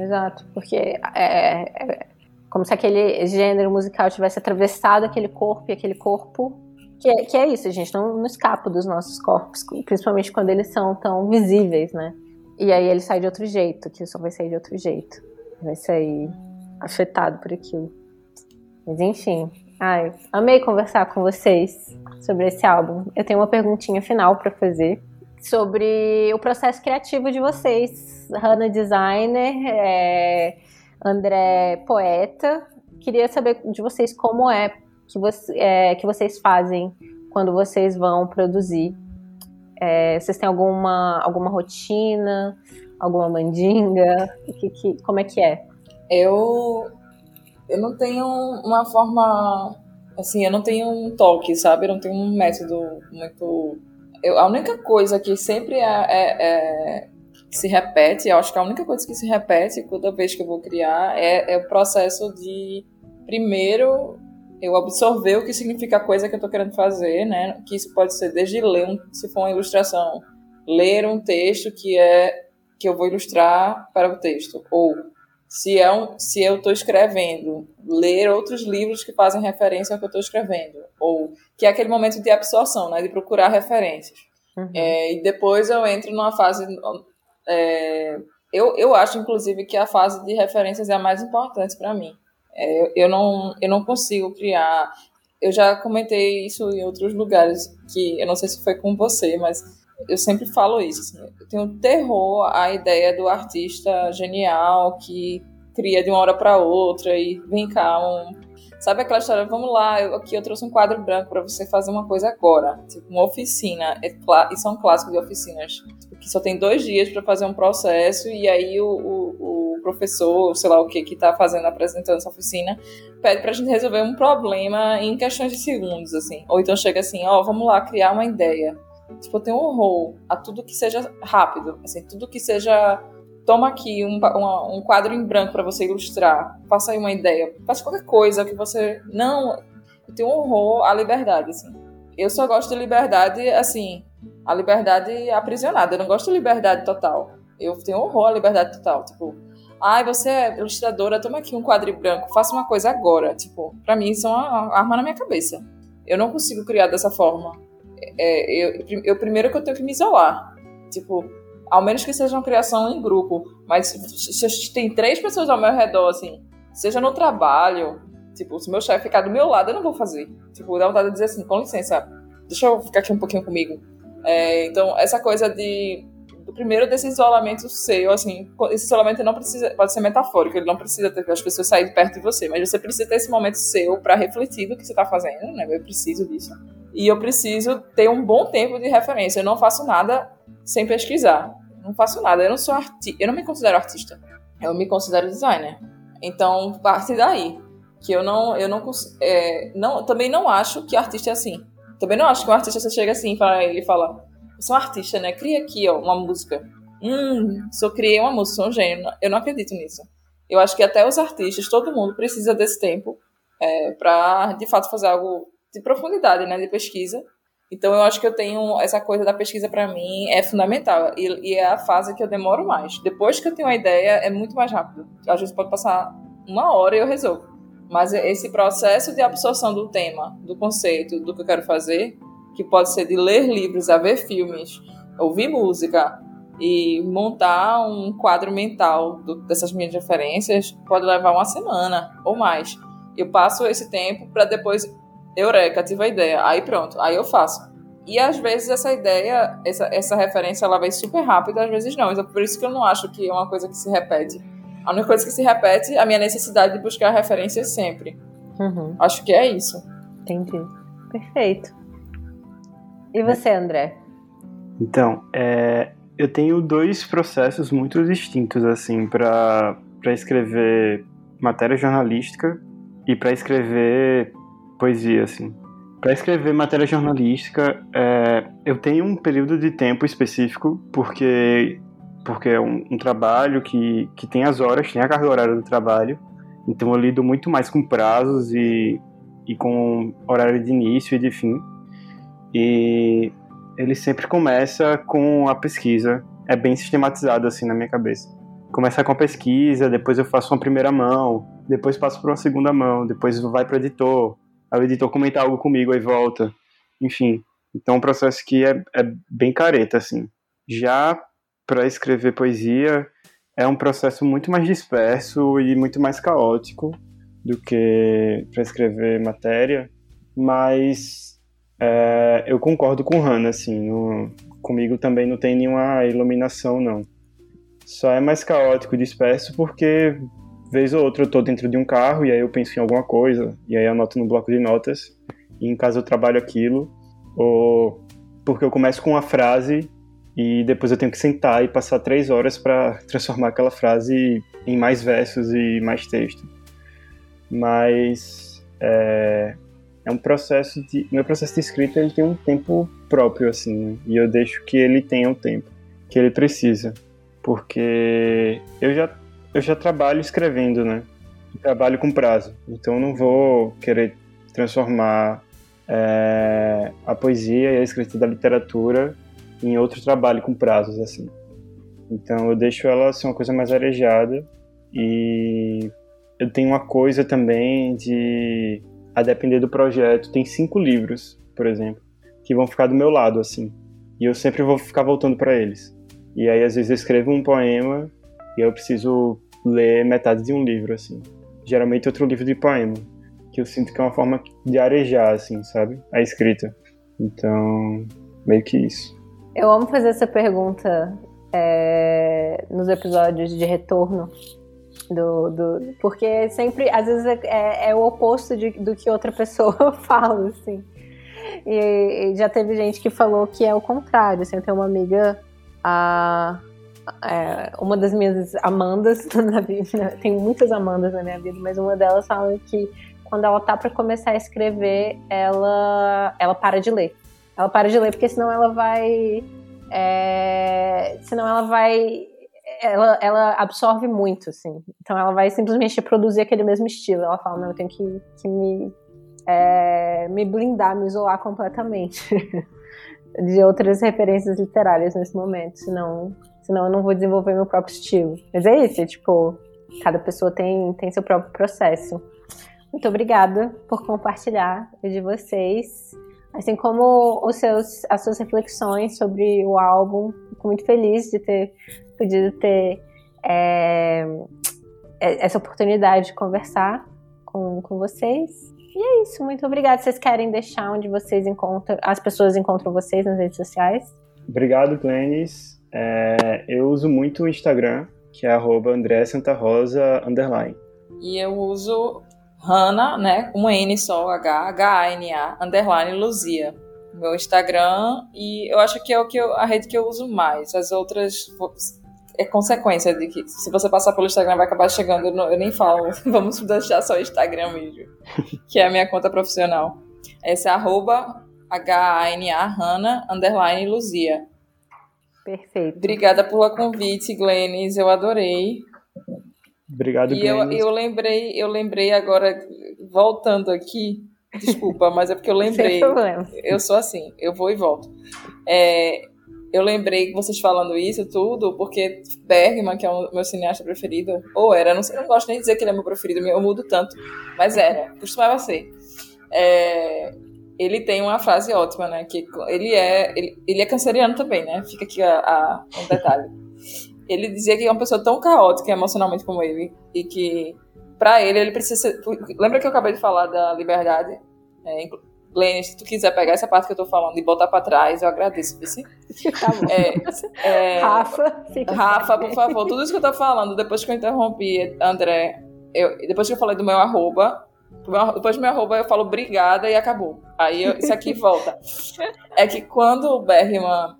exato. Porque é, é como se aquele gênero musical tivesse atravessado aquele corpo e aquele corpo Que é, que é isso, a gente não, não escapa dos nossos corpos, principalmente quando eles são tão visíveis, né? E aí ele sai de outro jeito, que só vai sair de outro jeito. Vai sair afetado por aquilo. Mas enfim. Ai, amei conversar com vocês sobre esse álbum. Eu tenho uma perguntinha final para fazer sobre o processo criativo de vocês. Hannah designer, é, André poeta. Queria saber de vocês como é que, você, é, que vocês fazem quando vocês vão produzir. É, vocês têm alguma, alguma rotina, alguma mandinga? Que, que, como é que é? Eu, eu não tenho uma forma. Assim, eu não tenho um toque, sabe? Eu não tenho um método muito. Eu, a única coisa que sempre é, é, é, se repete, eu acho que a única coisa que se repete toda vez que eu vou criar é, é o processo de, primeiro, eu absorver o que significa a coisa que eu estou querendo fazer, né? Que isso pode ser desde ler, um, se for uma ilustração, ler um texto que é que eu vou ilustrar para o texto, ou se, é um, se eu estou escrevendo, ler outros livros que fazem referência ao que eu estou escrevendo, ou que é aquele momento de absorção, né, de procurar referências. Uhum. É, e depois eu entro numa fase. É, eu, eu acho, inclusive, que a fase de referências é a mais importante para mim. É, eu, não, eu não consigo criar. Eu já comentei isso em outros lugares, que eu não sei se foi com você, mas eu sempre falo isso. Assim, eu tenho terror à ideia do artista genial que cria de uma hora para outra e vem cá um sabe aquela história vamos lá eu, aqui eu trouxe um quadro branco para você fazer uma coisa agora tipo uma oficina é, isso é um de oficinas tipo, que só tem dois dias para fazer um processo e aí o, o, o, professor sei lá o que que está fazendo apresentando essa oficina pede para a gente resolver um problema em questões de segundos assim ou então chega assim ó oh, vamos lá criar uma ideia Tipo, eu tenho um horror a tudo que seja rápido, assim, tudo que seja toma aqui um, um quadro em branco para você ilustrar, faça aí uma ideia, faça qualquer coisa que você não, eu tenho um horror à liberdade, assim. Eu só gosto de liberdade, assim, a liberdade aprisionada, eu não gosto de liberdade total. Eu tenho horror à liberdade total, tipo, ai, você é ilustradora, toma aqui um quadro em branco, faça uma coisa agora, tipo, para mim isso é uma arma na minha cabeça. Eu não consigo criar dessa forma é, eu, eu primeiro que eu tenho que me isolar. Tipo, ao menos que seja uma criação em grupo. Mas se tem três pessoas ao meu redor, assim, seja no trabalho, tipo, se meu chefe ficar do meu lado, eu não vou fazer. Tipo, dá vontade de dizer assim, com licença, deixa eu ficar aqui um pouquinho comigo. É, então, essa coisa de primeiro desse isolamento seu, assim, esse isolamento não precisa, pode ser metafórico, ele não precisa ter as pessoas saírem perto de você, mas você precisa ter esse momento seu para refletir do que você está fazendo, né? Eu preciso disso e eu preciso ter um bom tempo de referência. Eu não faço nada sem pesquisar. Não faço nada. Eu não sou artista. Eu não me considero artista. Eu me considero designer. Então, parte daí. Que eu não. Eu não, é, não Também não acho que artista é assim. Também não acho que um artista você chega assim e ele fala: Você é um artista, né? Cria aqui, ó, uma música. Hum, só criei uma música, sou um gênio. Eu não acredito nisso. Eu acho que até os artistas, todo mundo precisa desse tempo é, para de fato fazer algo de profundidade, né, de pesquisa. Então eu acho que eu tenho essa coisa da pesquisa para mim é fundamental e, e, é a fase que eu demoro mais. Depois que eu tenho uma ideia é muito mais rápido. Às vezes pode passar uma hora e eu resolvo. Mas esse processo de absorção do tema, do conceito, do que eu quero fazer, que pode ser de ler livros, a ver filmes, ouvir música e montar um quadro mental do, dessas minhas referências, pode levar uma semana ou mais. Eu passo esse tempo para depois Eureka, tive a ideia. Aí pronto, aí eu faço. E às vezes essa ideia, essa, essa referência, ela vai super rápido, às vezes não. Então por isso que eu não acho que é uma coisa que se repete. A única coisa que se repete é a minha necessidade de buscar referências sempre. Uhum. Acho que é isso. Entendi. Perfeito. E você, André? Então, é, eu tenho dois processos muito distintos, assim, para escrever matéria jornalística e para escrever poesia, assim. Para escrever matéria jornalística, é, eu tenho um período de tempo específico, porque, porque é um, um, trabalho que, que tem as horas, tem a carga horária do trabalho, então eu lido muito mais com prazos e, e com horário de início e de fim. E ele sempre começa com a pesquisa, é bem sistematizado assim na minha cabeça. Começa com a pesquisa, depois eu faço uma primeira mão, depois passo para uma segunda mão, depois vai para o editor, Aí o editor comenta algo comigo, aí volta. enfim. Então, é um processo que é, é bem careta, assim. Já para escrever poesia, é um processo muito mais disperso e muito mais caótico do que para escrever matéria, mas é, eu concordo com Hannah, assim, no, comigo também não tem nenhuma iluminação, não. Só é mais caótico e disperso porque, vez ou outra, eu tô dentro de um carro e aí eu penso em alguma coisa, e aí anoto no bloco de notas, e em casa eu trabalho aquilo, ou porque eu começo com uma frase e depois eu tenho que sentar e passar três horas para transformar aquela frase em mais versos e mais texto. Mas é, é um processo de meu processo de escrita ele tem um tempo próprio assim né? e eu deixo que ele tenha o tempo que ele precisa porque eu já eu já trabalho escrevendo né trabalho com prazo então eu não vou querer transformar é, a poesia e a escrita da literatura em outro trabalho com prazos assim. Então eu deixo ela ser uma coisa mais arejada e eu tenho uma coisa também de a depender do projeto, tem cinco livros, por exemplo, que vão ficar do meu lado assim. E eu sempre vou ficar voltando para eles. E aí às vezes eu escrevo um poema e eu preciso ler metade de um livro assim. Geralmente outro livro de poema, que eu sinto que é uma forma de arejar assim, sabe? A escrita. Então, meio que isso. Eu amo fazer essa pergunta é, nos episódios de retorno. Do, do, porque sempre, às vezes, é, é, é o oposto de, do que outra pessoa fala, assim. E, e, já teve gente que falou que é o contrário. Assim, eu tenho uma amiga, a, é, uma das minhas Amandas na vida, tenho muitas Amandas na minha vida, mas uma delas fala que quando ela tá para começar a escrever, ela, ela para de ler. Ela para de ler porque senão ela vai. É, senão ela vai. Ela, ela absorve muito, assim. Então ela vai simplesmente reproduzir aquele mesmo estilo. Ela fala, não, eu tenho que, que me, é, me blindar, me isolar completamente de outras referências literárias nesse momento, senão, senão eu não vou desenvolver meu próprio estilo. Mas é isso, é, tipo, cada pessoa tem, tem seu próprio processo. Muito obrigada por compartilhar de vocês. Assim como os seus, as suas reflexões sobre o álbum, fico muito feliz de ter podido ter é, é, essa oportunidade de conversar com, com vocês. E é isso, muito obrigada. Vocês querem deixar onde vocês encontram, as pessoas encontram vocês nas redes sociais? Obrigado, Glennis. É, eu uso muito o Instagram, que é arroba André Santa Rosa, underline. E eu uso Hana, né? Um N só, H, H-A-N-A, underline Luzia. Meu Instagram, e eu acho que é o que eu, a rede que eu uso mais. As outras é consequência de que se você passar pelo Instagram vai acabar chegando, eu, não, eu nem falo, vamos deixar só o Instagram mesmo, que é a minha conta profissional. Essa é arroba H-A-N-A, Hana, underline Luzia. Perfeito. Obrigada pelo convite, Glennis, eu adorei. Obrigado, E eu, eu lembrei, eu lembrei agora, voltando aqui, desculpa, mas é porque eu lembrei. Sem problema. Eu sou assim, eu vou e volto. É, eu lembrei vocês falando isso tudo, porque Bergman, que é o meu cineasta preferido, ou era, não sei, não gosto nem de dizer que ele é meu preferido, eu mudo tanto, mas era, costumava ser. É, ele tem uma frase ótima, né? Que ele é, ele, ele é canceriano também, né? Fica aqui a, a um detalhe ele dizia que é uma pessoa tão caótica emocionalmente como ele e que para ele ele precisa ser, lembra que eu acabei de falar da liberdade é, Glenn, se tu quiser pegar essa parte que eu tô falando e botar para trás, eu agradeço, viu? Tá bom. É, é, Rafa, Rafa, por favor, tudo isso que eu tô falando, depois que eu interrompi, André, eu, depois que eu falei do meu arroba, depois do meu arroba eu falo obrigada e acabou. Aí eu, isso aqui volta. É que quando o Bergman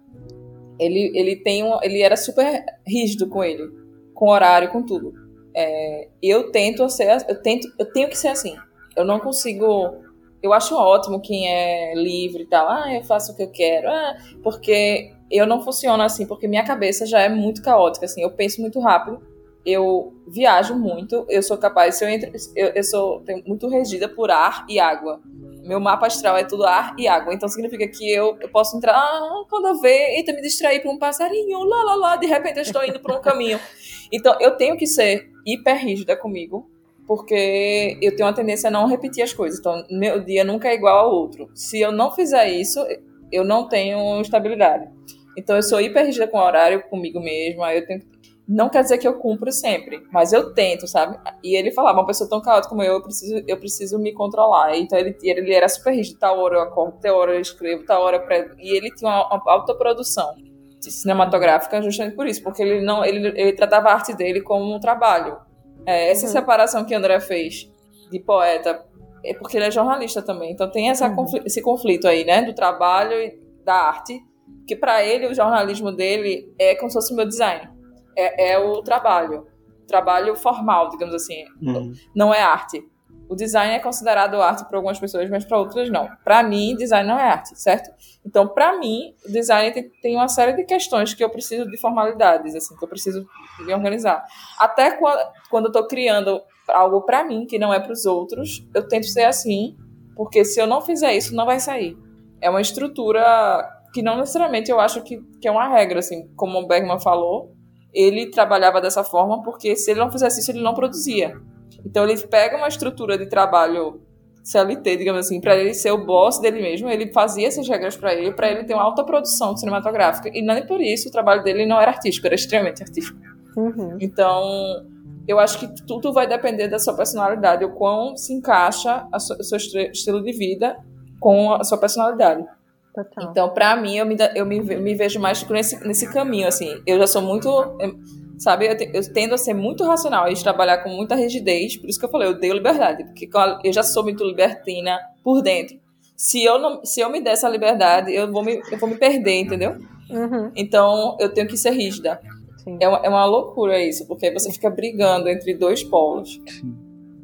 ele, ele tem um, ele era super rígido com ele, com horário, com tudo. É, eu tento ser, eu tento, eu tenho que ser assim. Eu não consigo. Eu acho ótimo quem é livre e tal. Ah, eu faço o que eu quero. Ah, porque eu não funciono assim, porque minha cabeça já é muito caótica. Assim, eu penso muito rápido. Eu viajo muito. Eu sou capaz. Eu, entro, eu, eu sou muito regida por ar e água meu mapa astral é tudo ar e água. Então significa que eu, eu posso entrar, ah, quando eu ver, eita, me distrair para um passarinho, lá, lá, lá, de repente eu estou indo para um caminho. Então eu tenho que ser hiper rígida comigo porque eu tenho uma tendência a não repetir as coisas. Então, meu dia nunca é igual ao outro. Se eu não fizer isso, eu não tenho estabilidade. Então, eu sou hiper rígida com o horário, comigo mesma. Eu tenho não quer dizer que eu cumpro sempre, mas eu tento, sabe? E ele falava, uma pessoa tão caótica como eu, eu preciso, eu preciso me controlar. Então ele, ele era super rígido, tal hora eu acordo, tal hora eu escrevo, tal hora eu E ele tinha uma, uma autoprodução cinematográfica justamente por isso, porque ele não ele, ele tratava a arte dele como um trabalho. É, essa uhum. separação que André fez de poeta é porque ele é jornalista também, então tem essa uhum. conflito, esse conflito aí, né, do trabalho e da arte, que para ele o jornalismo dele é como se fosse o meu design é, é o trabalho. Trabalho formal, digamos assim. Uhum. Não é arte. O design é considerado arte para algumas pessoas, mas para outras não. Para mim, design não é arte, certo? Então, para mim, o design tem, uma série de questões que eu preciso de formalidades, assim, que eu preciso me organizar. Até quando, quando eu estou criando algo para mim, que não é para os outros, eu tento ser assim, porque se eu não fizer isso, não vai sair. É uma estrutura que não necessariamente eu acho que, que é uma regra, assim, como o Bergman falou, ele trabalhava dessa forma porque se ele não fizesse isso, ele não produzia. Então ele pega uma estrutura de trabalho CLT, digamos assim, para ele ser o boss dele mesmo, ele fazia essas regras para ele, para ele ter uma alta produção cinematográfica. E nem por isso o trabalho dele não era artístico, era extremamente artístico. Uhum. Então, eu acho que tudo vai depender da sua personalidade, o quão se encaixa o seu estilo de vida com a sua personalidade. Total. Então, para mim, eu, me, eu me, me vejo mais nesse, nesse caminho, assim. Eu já sou muito, sabe, eu, te, eu tendo a ser muito racional e trabalhar com muita rigidez, por isso que eu falei, eu dei liberdade, porque eu já sou muito libertina por dentro. Se eu, não, se eu me der essa liberdade, eu vou me, eu vou me perder, entendeu? Uhum. Então, eu tenho que ser rígida. É uma, é uma loucura isso, porque você fica brigando entre dois polos.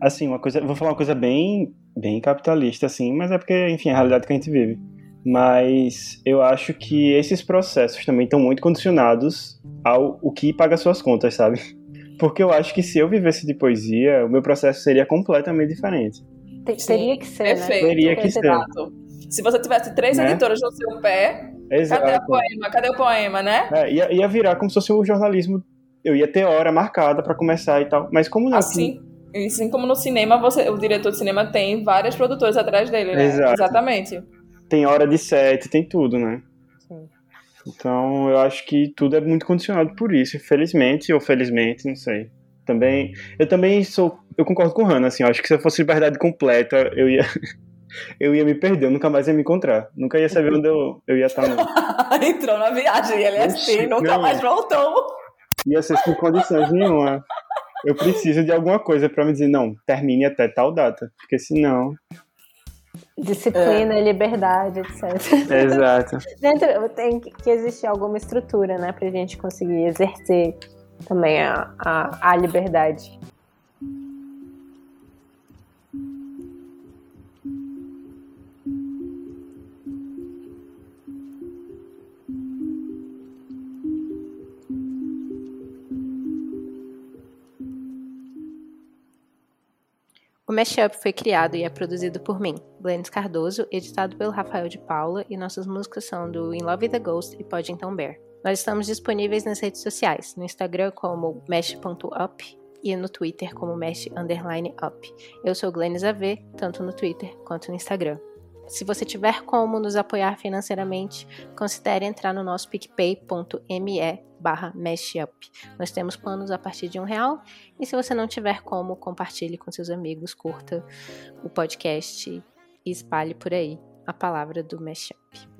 Assim, uma coisa, vou falar uma coisa bem, bem capitalista, assim, mas é porque, enfim, é a realidade que a gente vive mas eu acho que esses processos também estão muito condicionados ao o que paga suas contas, sabe? Porque eu acho que se eu vivesse de poesia, o meu processo seria completamente diferente. teria que ser, Perfeito. né? Teria que ser. Se você tivesse três né? editoras no seu pé, Exato. cadê o poema? Cadê o poema, né? É, ia, ia virar como se fosse um jornalismo. Eu ia ter hora marcada para começar e tal. Mas como não? Assim, assim como no cinema, você, o diretor de cinema tem várias produtoras atrás dele, né? Exato. Exatamente tem hora de set, tem tudo, né? Sim. Então eu acho que tudo é muito condicionado por isso, infelizmente ou felizmente, não sei. Também, eu também sou, eu concordo com o Hannah, assim, eu acho que se eu fosse liberdade completa, eu ia eu ia me perder, eu nunca mais ia me encontrar. Nunca ia saber onde eu, eu ia estar. Entrou na viagem, ele é assim, nunca não, mais voltou. Ia ser sem condições nenhuma. Eu preciso de alguma coisa para me dizer, não, termine até tal data. Porque senão. Disciplina, é. liberdade, etc. Exato. Dentro tem que existir alguma estrutura, né, pra gente conseguir exercer também a, a, a liberdade. O Mashup foi criado e é produzido por mim, Glennis Cardoso, editado pelo Rafael de Paula e nossas músicas são do In Love with the Ghost e Pode Então Bear. Nós estamos disponíveis nas redes sociais, no Instagram como mesh.up e no Twitter como mesh_up. Eu sou Glennis AV, tanto no Twitter quanto no Instagram. Se você tiver como nos apoiar financeiramente, considere entrar no nosso picpay.me barra mashup. Nós temos planos a partir de um real. E se você não tiver como, compartilhe com seus amigos, curta o podcast e espalhe por aí a palavra do mashup.